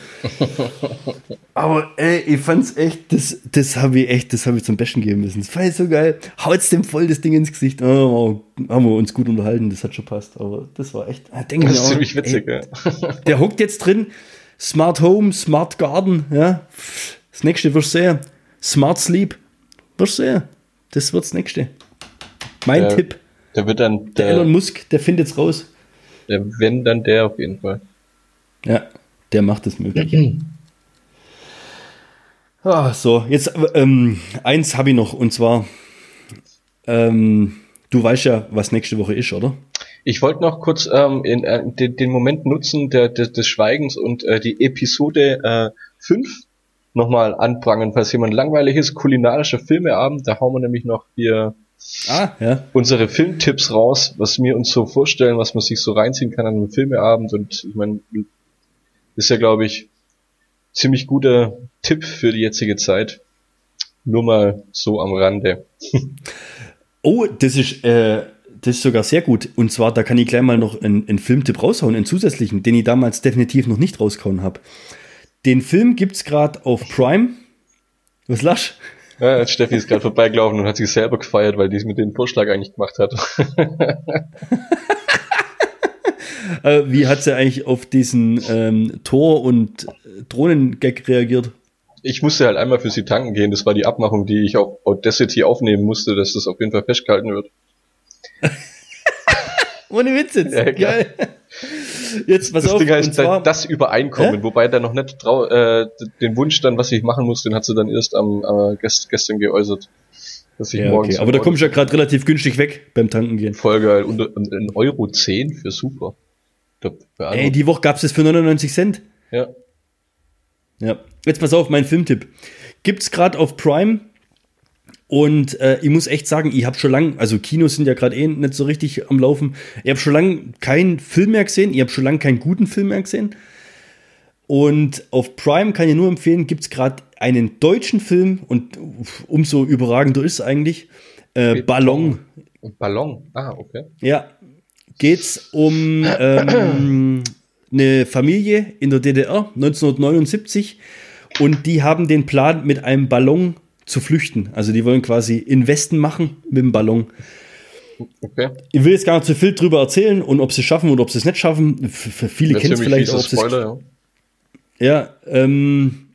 Aber ey, ich fand's echt, das, das habe ich echt, das habe ich zum Besten geben müssen. Das war so geil. Haut's dem voll das Ding ins Gesicht. Oh, haben wir uns gut unterhalten, das hat schon passt. Aber das war echt, ah, denke das ist ziemlich witzig, ey, ja. Der hockt jetzt drin. Smart Home, Smart Garden, ja. Das nächste wirst du sehen. Smart Sleep. Wirst du sehen. Das wird das nächste. Mein ja. Tipp. Der wird dann. Der, der Elon Musk, der findet es raus. Der, wenn, dann der auf jeden Fall. Ja, der macht es möglich. ah, so, jetzt ähm, eins habe ich noch und zwar, ähm, du weißt ja, was nächste Woche ist, oder? Ich wollte noch kurz ähm, in, äh, den, den, Moment nutzen der, der, des Schweigens und äh, die Episode äh, 5 nochmal anprangern, falls jemand langweilig ist, kulinarischer Filmeabend, da hauen wir nämlich noch hier ah, ja. unsere Filmtipps raus, was wir uns so vorstellen, was man sich so reinziehen kann an einem Filmeabend. Und ich meine, ist ja, glaube ich, ziemlich guter Tipp für die jetzige Zeit. Nur mal so am Rande. oh, das ist, äh, das ist sogar sehr gut. Und zwar, da kann ich gleich mal noch einen, einen Filmtipp raushauen, einen zusätzlichen, den ich damals definitiv noch nicht rausgehauen habe. Den Film gibt's gerade auf Prime. Was lachst ja, Steffi ist gerade vorbeigelaufen und hat sich selber gefeiert, weil die es mit dem Vorschlag eigentlich gemacht hat. äh, wie hat sie eigentlich auf diesen ähm, Tor- und Drohnen-Gag reagiert? Ich musste halt einmal für sie tanken gehen. Das war die Abmachung, die ich auf Audacity aufnehmen musste, dass das auf jeden Fall festgehalten wird. Ohne Witz jetzt. Ja, Geil. Jetzt, was das auf, Ding heißt zwar, das Übereinkommen, äh? wobei da noch nicht trau äh, den Wunsch dann, was ich machen muss, den hat sie dann erst am äh, gest gestern geäußert. Dass ich ja, morgens okay. Aber da kommst du ja gerade relativ günstig weg beim Tanken gehen. Voll geil. Und, ein Euro 10 für super. Ey, die Woche gab's das für 99 Cent. Ja. Ja. Jetzt pass auf, mein Filmtipp. Gibt's gerade auf Prime und äh, ich muss echt sagen, ich habe schon lange, also Kinos sind ja gerade eh nicht so richtig am Laufen. Ich habe schon lange keinen Film mehr gesehen. Ich habe schon lange keinen guten Film mehr gesehen. Und auf Prime kann ich nur empfehlen, gibt es gerade einen deutschen Film und umso überragender ist es eigentlich. Äh, Ballon. Ballon, ah, okay. Ja, geht es um ähm, eine Familie in der DDR 1979 und die haben den Plan, mit einem Ballon zu flüchten. Also die wollen quasi Investen machen mit dem Ballon. Okay. Ich will jetzt gar nicht zu viel drüber erzählen und ob sie es schaffen oder ob sie es nicht schaffen. Für viele kennen es vielleicht auch. Spoiler, ja, ja ähm,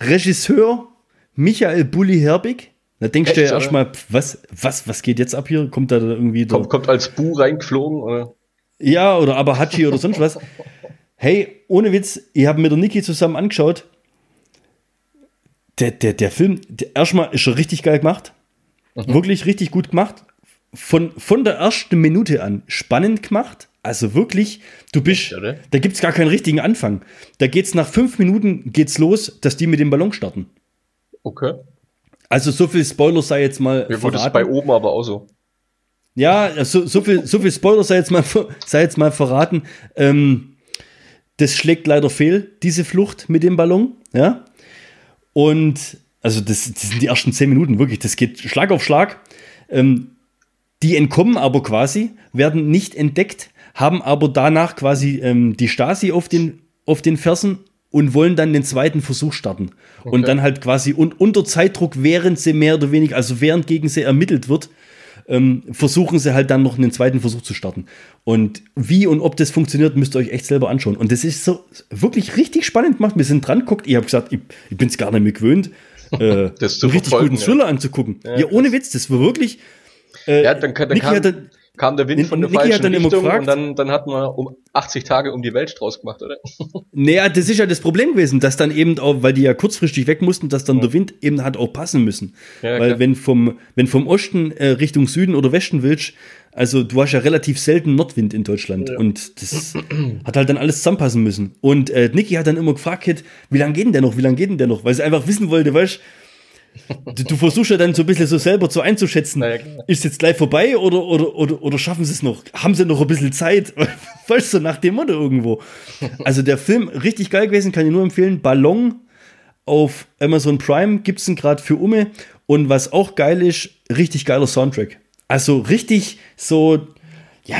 Regisseur Michael Bulli Herbig. Da denkst Echt, du ja erstmal, was, was, was geht jetzt ab hier? Kommt da irgendwie. Kommt, kommt als Bu reingeflogen? Oder? Ja, oder Abahachi oder sonst was. Hey, ohne Witz, ich habe mit der Niki zusammen angeschaut der, der, der Film, der, erstmal ist schon richtig geil gemacht. Mhm. Wirklich richtig gut gemacht. Von, von der ersten Minute an spannend gemacht. Also wirklich, du bist, Echt, da gibt es gar keinen richtigen Anfang. Da geht es nach fünf Minuten geht's los, dass die mit dem Ballon starten. Okay. Also so viel Spoiler sei jetzt mal Mir wurde es bei oben aber auch so. Ja, so, so, viel, so viel Spoiler sei jetzt mal, sei jetzt mal verraten. Ähm, das schlägt leider fehl, diese Flucht mit dem Ballon. Ja. Und also das, das sind die ersten zehn Minuten wirklich, das geht Schlag auf Schlag. Ähm, die entkommen aber quasi, werden nicht entdeckt, haben aber danach quasi ähm, die Stasi auf den, auf den Fersen und wollen dann den zweiten Versuch starten. Okay. Und dann halt quasi und unter Zeitdruck, während sie mehr oder weniger, also während gegen sie ermittelt wird, ähm, versuchen sie halt dann noch einen zweiten Versuch zu starten. Und wie und ob das funktioniert, müsst ihr euch echt selber anschauen. Und das ist so wirklich richtig spannend gemacht. Wir sind dran geguckt. Ich habe gesagt, ich, ich bin es gar nicht mehr gewöhnt. äh, Das zu einen richtig guten ja. Thriller anzugucken. Ja, Ja, ohne Witz, das war wirklich. Äh, Ja, dann, dann Niki kam, hat dann, kam der Wind Niki von der hat falschen dann immer Richtung gefragt- und dann, dann hat man um 80 Tage um die Welt draus gemacht, oder? Naja, das ist ja das Problem gewesen, dass dann eben auch, weil die ja kurzfristig weg mussten, dass dann der Wind eben hat auch passen müssen. Ja, weil klar. wenn vom, wenn vom Osten äh, Richtung Süden oder Westen willst, also du hast ja relativ selten Nordwind in Deutschland und das hat halt dann alles zusammenpassen müssen. Und äh, Niki hat dann immer gefragt, wie lange geht denn der noch, wie lange geht denn der noch? Weil sie einfach wissen wollte, weißt du, du versuchst ja dann so ein bisschen so selber so einzuschätzen, ja, ist jetzt gleich vorbei oder, oder, oder, oder schaffen sie es noch? Haben sie noch ein bisschen Zeit? Weißt du, nach dem Motto irgendwo. Also der Film, richtig geil gewesen, kann ich nur empfehlen. Ballon auf Amazon Prime gibt's ihn gerade für Umme. Und was auch geil ist, richtig geiler Soundtrack. Also richtig so, ja,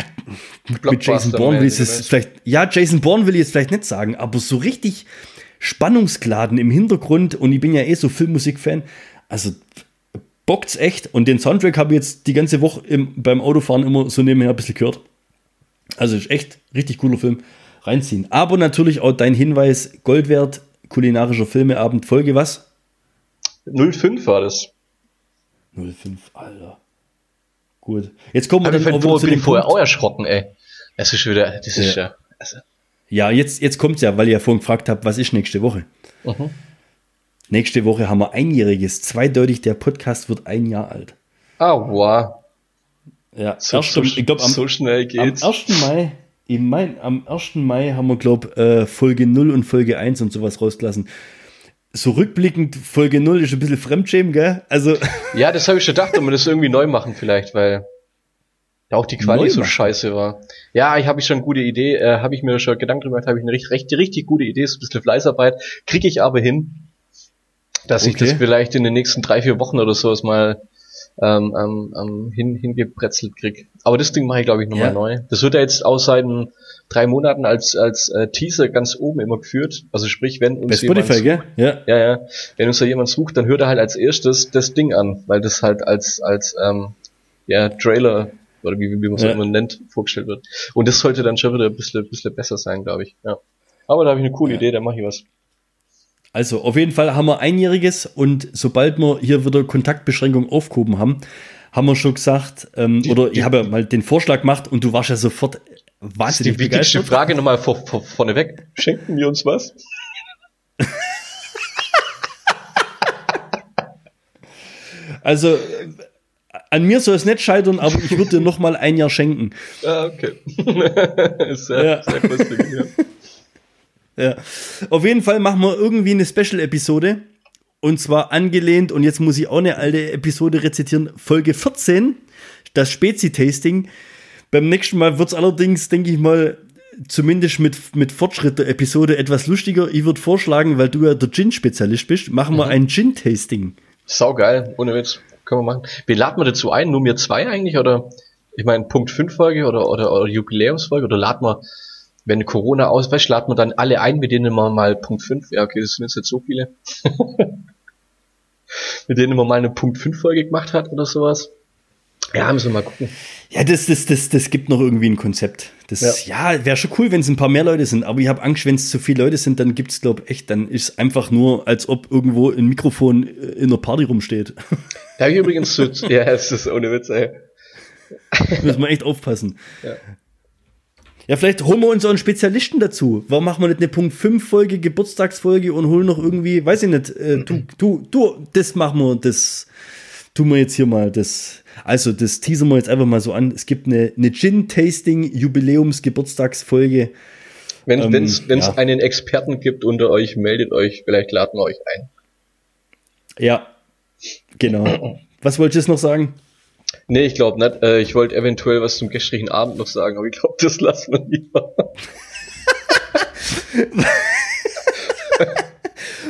mit Jason Bourne will ich es vielleicht, ja, Jason Bourne will ich jetzt vielleicht nicht sagen, aber so richtig spannungsgeladen im Hintergrund und ich bin ja eh so Filmmusik-Fan. Also bockt's echt und den Soundtrack habe ich jetzt die ganze Woche im, beim Autofahren immer so nebenher ein bisschen gehört. Also ist echt richtig cooler Film. Reinziehen. Aber natürlich auch dein Hinweis, Gold wert, kulinarischer Filmeabend, Folge was? 05 war das. 05, Alter. Gut. Jetzt kommen wir ich dann bin, vor, zu bin dem vorher auch erschrocken, ey. Es ist wieder, das ist Ja. ja. Also, Ja, jetzt, jetzt kommt's ja, weil ihr ja vorhin gefragt habt, was ist nächste Woche? Mhm. Nächste Woche haben wir einjähriges. Zweideutig, der Podcast wird ein Jahr alt. ah, wow. Ja, So, erst so, am- ich glaube, am, so schnell am geht's. 1. Mai, im Mai, am 1. Mai haben wir, glaube äh, Folge 0 und Folge 1 und sowas rausgelassen. So rückblickend, Folge 0 ist ein bisschen Fremdschämen, gell? Also, Ja, das habe ich schon gedacht, ob wir das irgendwie neu machen vielleicht, weil ja auch die Quali so scheiße war. Ja, ich habe ich schon eine gute Idee, äh, habe ich mir schon Gedanken drüber gemacht, habe ich eine richtig, richtig, richtig gute Idee, ist ein bisschen Fleißarbeit, kriege ich aber hin, dass ich Okay. das vielleicht in den nächsten drei, vier Wochen oder sowas mal ähm, ähm, ähm, hin, hingepretzelt krieg. Aber das Ding mache ich, glaube ich, nochmal Ja. neu. Das wird ja jetzt aus seit drei Monaten als, als äh, Teaser ganz oben immer geführt. Also sprich, wenn uns bei jemand Spotify, gell? Ja. ja, ja. Wenn uns da jemand sucht, dann hört er halt als erstes das Ding an, weil das halt als, als ähm, ja, Trailer oder wie, wie man es Ja. immer nennt, vorgestellt wird. Und das sollte dann schon wieder ein bisschen, bisschen besser sein, glaube ich. Ja. Aber da habe ich eine coole Ja. Idee, da mache ich was. Also, auf jeden Fall haben wir einjähriges und sobald wir hier wieder Kontaktbeschränkungen aufgehoben haben, haben wir schon gesagt, ähm, oder ich habe ja mal den Vorschlag gemacht und du warst ja sofort wahnsinnig die wichtigste. Frage nochmal vor, vor, vorneweg. Schenken wir uns was? Also, an mir soll es nicht scheitern, aber ich würde dir noch mal ein Jahr schenken. Ah, okay. sehr, Ja. sehr lustig. Ja. Ja. Auf jeden Fall machen wir irgendwie eine Special-Episode. Und zwar angelehnt, und jetzt muss ich auch eine alte Episode rezitieren, Folge 14, das Spezi-Tasting. Beim nächsten Mal wird es allerdings, denke ich mal, zumindest mit, mit Fortschritt der Episode etwas lustiger. Ich würde vorschlagen, weil du ja der Gin-Spezialist bist, machen wir ein Gin-Tasting. Sau geil, ohne Witz. Können wir machen. Wie laden wir dazu ein? Nur mir zwei eigentlich? Oder ich meine Punkt 5 Folge oder, oder, oder Jubiläumsfolge? Oder laden wir, wenn Corona ausweicht, laden wir dann alle ein, mit denen wir mal Punkt 5, ja okay, das sind jetzt so viele. mit denen man mal eine Punkt 5 Folge gemacht hat oder sowas. Ja, müssen wir mal gucken. Ja, das, das, das, das gibt noch irgendwie ein Konzept. Das, ja, wäre schon cool, wenn es ein paar mehr Leute sind, aber ich habe Angst, wenn es zu viele Leute sind, dann gibt's glaube echt, dann ist es einfach nur, als ob irgendwo ein Mikrofon äh, in einer Party rumsteht. Da habe ich übrigens so, ja, es ist ohne Witz, ey. Muss man echt aufpassen. Ja. Ja, vielleicht holen wir uns auch einen Spezialisten dazu. Warum machen wir nicht eine Punkt 5 Folge, Geburtstagsfolge und holen noch irgendwie, weiß ich nicht, äh, du, du, du, das machen wir, das tun wir jetzt hier mal, das, also das teasern wir jetzt einfach mal so an. Es gibt eine, eine Gin-Tasting-Jubiläums-Geburtstagsfolge. Wenn Ähm, wenn's, wenn's ja. einen Experten gibt unter euch, meldet euch, vielleicht laden wir euch ein. Ja, genau. Was wolltest du jetzt noch sagen? Nee, ich glaube nicht. Äh, ich wollte eventuell was zum gestrigen Abend noch sagen, aber ich glaube, das lassen wir lieber.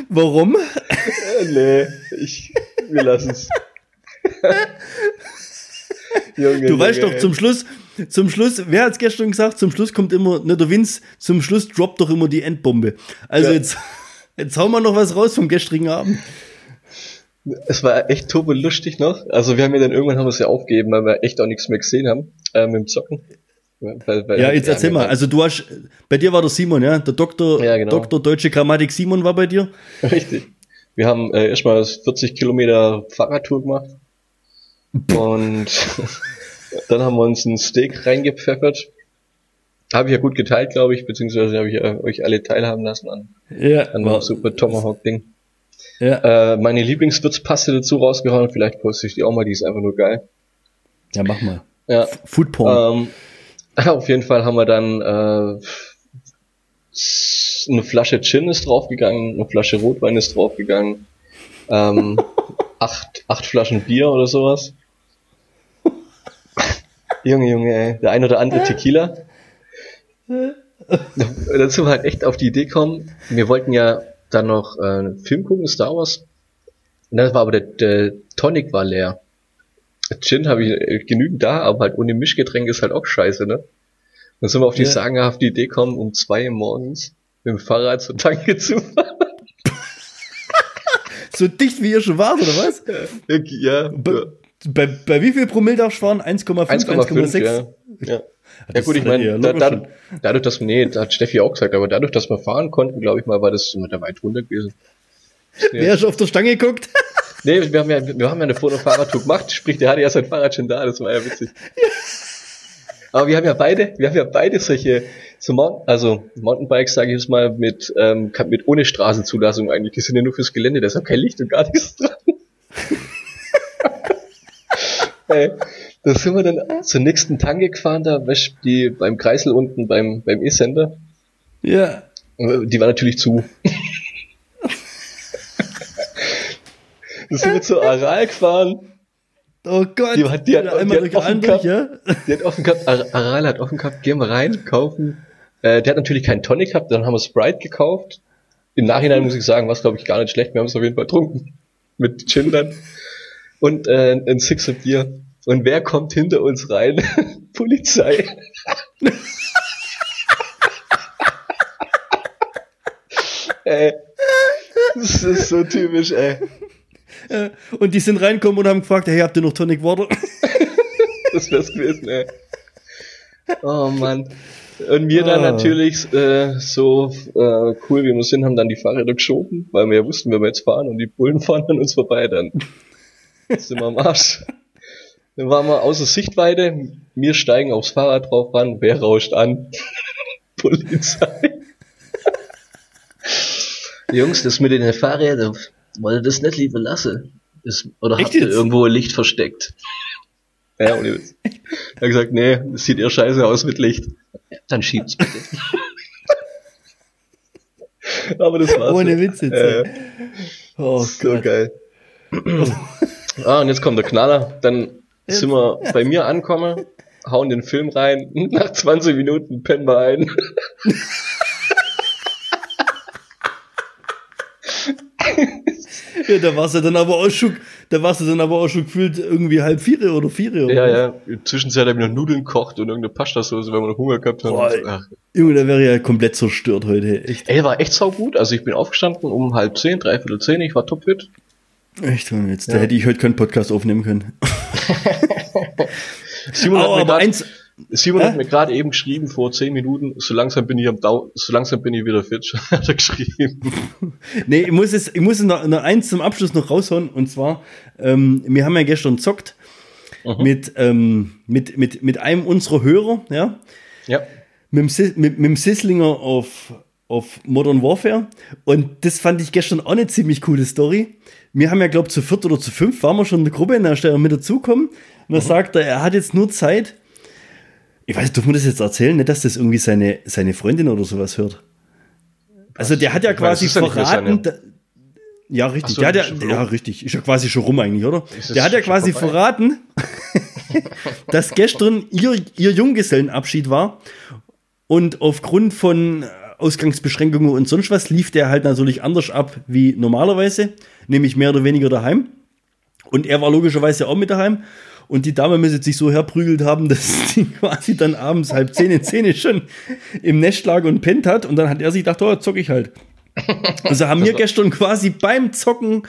Warum? Äh, nee, ich, wir lassen es. Junge, Du weißt Junge, doch, zum Schluss, zum Schluss, wer hat's gestern gesagt, zum Schluss kommt immer, ne, der Vince, zum Schluss droppt doch immer die Endbombe. Also Ja. jetzt, jetzt hauen wir noch was raus vom gestrigen Abend. Es war echt turbo lustig noch. Also wir haben ja dann irgendwann haben wir es ja aufgegeben, weil wir echt auch nichts mehr gesehen haben äh, mit dem Zocken. Weil, weil, Ja, jetzt erzähl mal. Also du hast, bei dir war der Simon, ja? Der Doktor, Ja, genau. Doktor Deutsche Grammatik Simon war bei dir. Richtig. Wir haben äh, erstmal 40 Kilometer Fahrradtour gemacht. Und dann haben wir uns ein Steak reingepfeffert. Habe ich ja gut geteilt, glaube ich, beziehungsweise habe ich ja euch alle teilhaben lassen an, Ja, an dem super Tomahawk-Ding. ja. Äh, meine Lieblingswürzpaste dazu rausgehauen, vielleicht poste ich die auch mal, die ist einfach nur geil. ja, mach mal. Ja, Food Porn. ähm, auf jeden Fall haben wir dann äh, eine Flasche Gin ist draufgegangen, eine Flasche Rotwein ist draufgegangen, ähm, acht, acht Flaschen Bier oder sowas. Junge, Junge, ey, der ein oder andere Tequila. Dann sind wir halt echt auf die Idee gekommen, wir wollten ja dann noch äh, einen Film gucken, Star Wars. Und dann war aber der, der Tonic war leer. Gin habe ich äh, genügend da, aber halt ohne Mischgetränk ist halt auch scheiße, ne? Dann sind wir auf die Ja. sagenhafte Idee gekommen, um zwei Uhr morgens mit dem Fahrrad zur Tanke zu fahren. so dicht wie ihr schon wart, oder was? Ja, Bei, bei, bei wie viel Promille darfst du fahren? 1,5, 1,5, 1,6? ja. ja. Ja Das gut, ich ist ja meine, da, da, dadurch, dass, nee, da hat Steffi auch gesagt, aber dadurch, dass wir fahren konnten, glaube ich mal, war das mit der weit runter gewesen. Wer schon auf der Stange guckt? Nee, wir haben ja, wir haben ja eine Foto Fahrradtour gemacht, sprich, der hatte ja sein Fahrrad schon da, das war ja witzig. Aber wir haben ja beide, wir haben ja beide solche, so Mount, also Mountainbikes, sage ich jetzt mal, mit, ähm, mit ohne Straßenzulassung eigentlich. Die sind ja nur fürs Gelände, da ist auch kein Licht und gar nichts dran. Ey, da sind wir dann zur nächsten Tanke gefahren, da, du, die beim Kreisel unten beim, beim E-Center. Ja. Die war natürlich zu. da sind wir zur Aral gefahren. Oh Gott. Die hat- die hat- die hat offen gehabt. ja? Die hat offen gehabt, Ar- Aral hat offen gehabt, gehen wir rein, kaufen. Äh, der hat natürlich keinen Tonic gehabt, dann haben wir Sprite gekauft. Im Nachhinein muss ich sagen, war glaube ich gar nicht schlecht, wir haben es auf jeden Fall getrunken. Mit Gin dann. Und äh, ein Sixer Bier. Und wer kommt hinter uns rein? Polizei. ey. Das ist so typisch, ey. Äh, Und die sind reinkommen und haben gefragt, hey, habt ihr noch Tonic Water? Das wär's gewesen, ey. Oh Mann. Und wir dann Ah. natürlich äh, so äh, cool wie wir sind, haben dann die Fahrräder geschoben, weil wir ja wussten, wenn wir jetzt fahren und die Bullen fahren an uns vorbei, dann sind wir am Arsch. Dann waren wir außer Sichtweite, wir steigen aufs Fahrrad drauf ran, wer rauscht an? Polizei. Jungs, das mit den Fahrrädern, wollt ihr das nicht lieber lassen? Das, oder Echt habt ihr jetzt? irgendwo Licht versteckt? Ja, ohne Witz. Er hat gesagt, nee, das sieht eher scheiße aus mit Licht. Ja, dann schiebt's bitte. Aber das war's. Ohne. Witz jetzt. Äh, oh so Gott. geil. ah, und jetzt kommt der Knaller. Dann sind wir bei mir ankommen, hauen den Film rein. Nach 20 Minuten pennen wir ein. Ja, da warst du dann aber auch schon, da warst du dann aber auch schon gefühlt irgendwie halb vier oder vier. Oder Ja, ja. Zwischenzeit habe ich noch Nudeln gekocht und irgendeine Pastasoße, weil wir noch Hunger gehabt haben. Boah, Ach, Junge, da wäre ja komplett zerstört heute. Echt, Ey, war echt saugut. Also ich bin aufgestanden um halb zehn, dreiviertel zehn, ich war topfit. Echt ohne Witz. Da Ja. hätte ich heute keinen Podcast aufnehmen können. Simon Aber, hat mir grad- eins, Simon Hä? hat mir gerade eben geschrieben, vor zehn Minuten, so langsam bin ich am Dau so langsam bin ich wieder fit, hat er geschrieben. nee, ich muss es, ich muss es noch, noch eins zum Abschluss noch raushauen. Und zwar, ähm, wir haben ja gestern zockt Mhm. mit, ähm, mit, mit, mit einem unserer Hörer, ja. Ja. mit dem, mit, mit dem Sisslinger auf, auf Modern Warfare. Und das fand ich gestern auch eine ziemlich coole Story. Wir haben ja, glaube ich, zu viert oder zu fünf waren wir schon in der Gruppe, und da ist er mit dazukommen. Und da sagt er, er hat jetzt nur Zeit. Ich weiß, dürfen wir das jetzt erzählen? Nicht, dass das irgendwie seine, seine Freundin oder sowas hört. Also der hat ja Ich meine, quasi ja mehr verraten. da- ja, richtig. So, der hat ja, ja, rum. richtig. Ist ja quasi schon rum eigentlich, oder? Der hat ja quasi vorbei? verraten, dass gestern ihr, ihr Junggesellenabschied war und aufgrund von Ausgangsbeschränkungen und sonst was lief der halt natürlich anders ab wie normalerweise, nämlich mehr oder weniger daheim. Und er war logischerweise auch mit daheim. Und die Dame müsse sich so herprügelt haben, dass die quasi dann abends halb zehn in Zähne schon im Nest lag und pennt hat. Und dann hat er sich gedacht, oh, zock ich halt. Also haben wir gestern quasi beim Zocken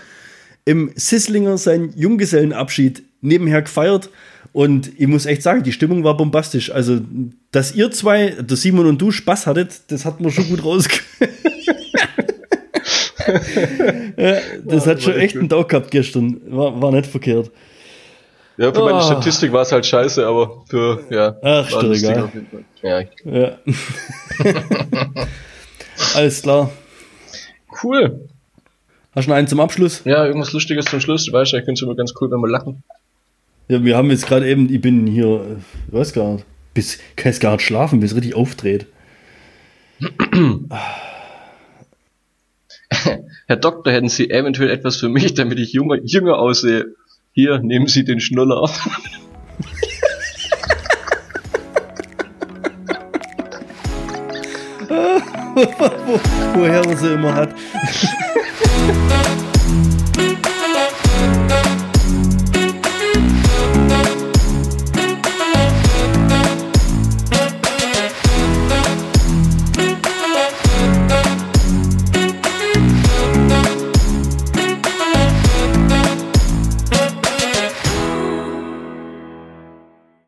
im Sisslinger seinen Junggesellenabschied nebenher gefeiert. Und ich muss echt sagen, die Stimmung war bombastisch. Also, dass ihr zwei, der Simon und du, Spaß hattet, das hat man schon gut rausgehört. das hat schon echt einen Tag gehabt gestern. War, war nicht verkehrt. Ja, für meine Oh. Statistik war es halt scheiße, aber für, ja. Ach, war egal. Ja, Ja. Alles klar. cool. Hast du noch einen zum Abschluss? Ja, irgendwas Lustiges zum Schluss. Du weißt ja, ich finde es immer ganz cool, wenn wir lachen. Ja, wir haben jetzt gerade eben, ich bin hier, ich weiß gar nicht, bis, kann jetzt gar nicht schlafen, bis richtig aufdreht. Herr Doktor, hätten Sie eventuell etwas für mich, damit ich junger, jünger aussehe? Hier, nehmen Sie den Schnuller. Woher er sie immer hat.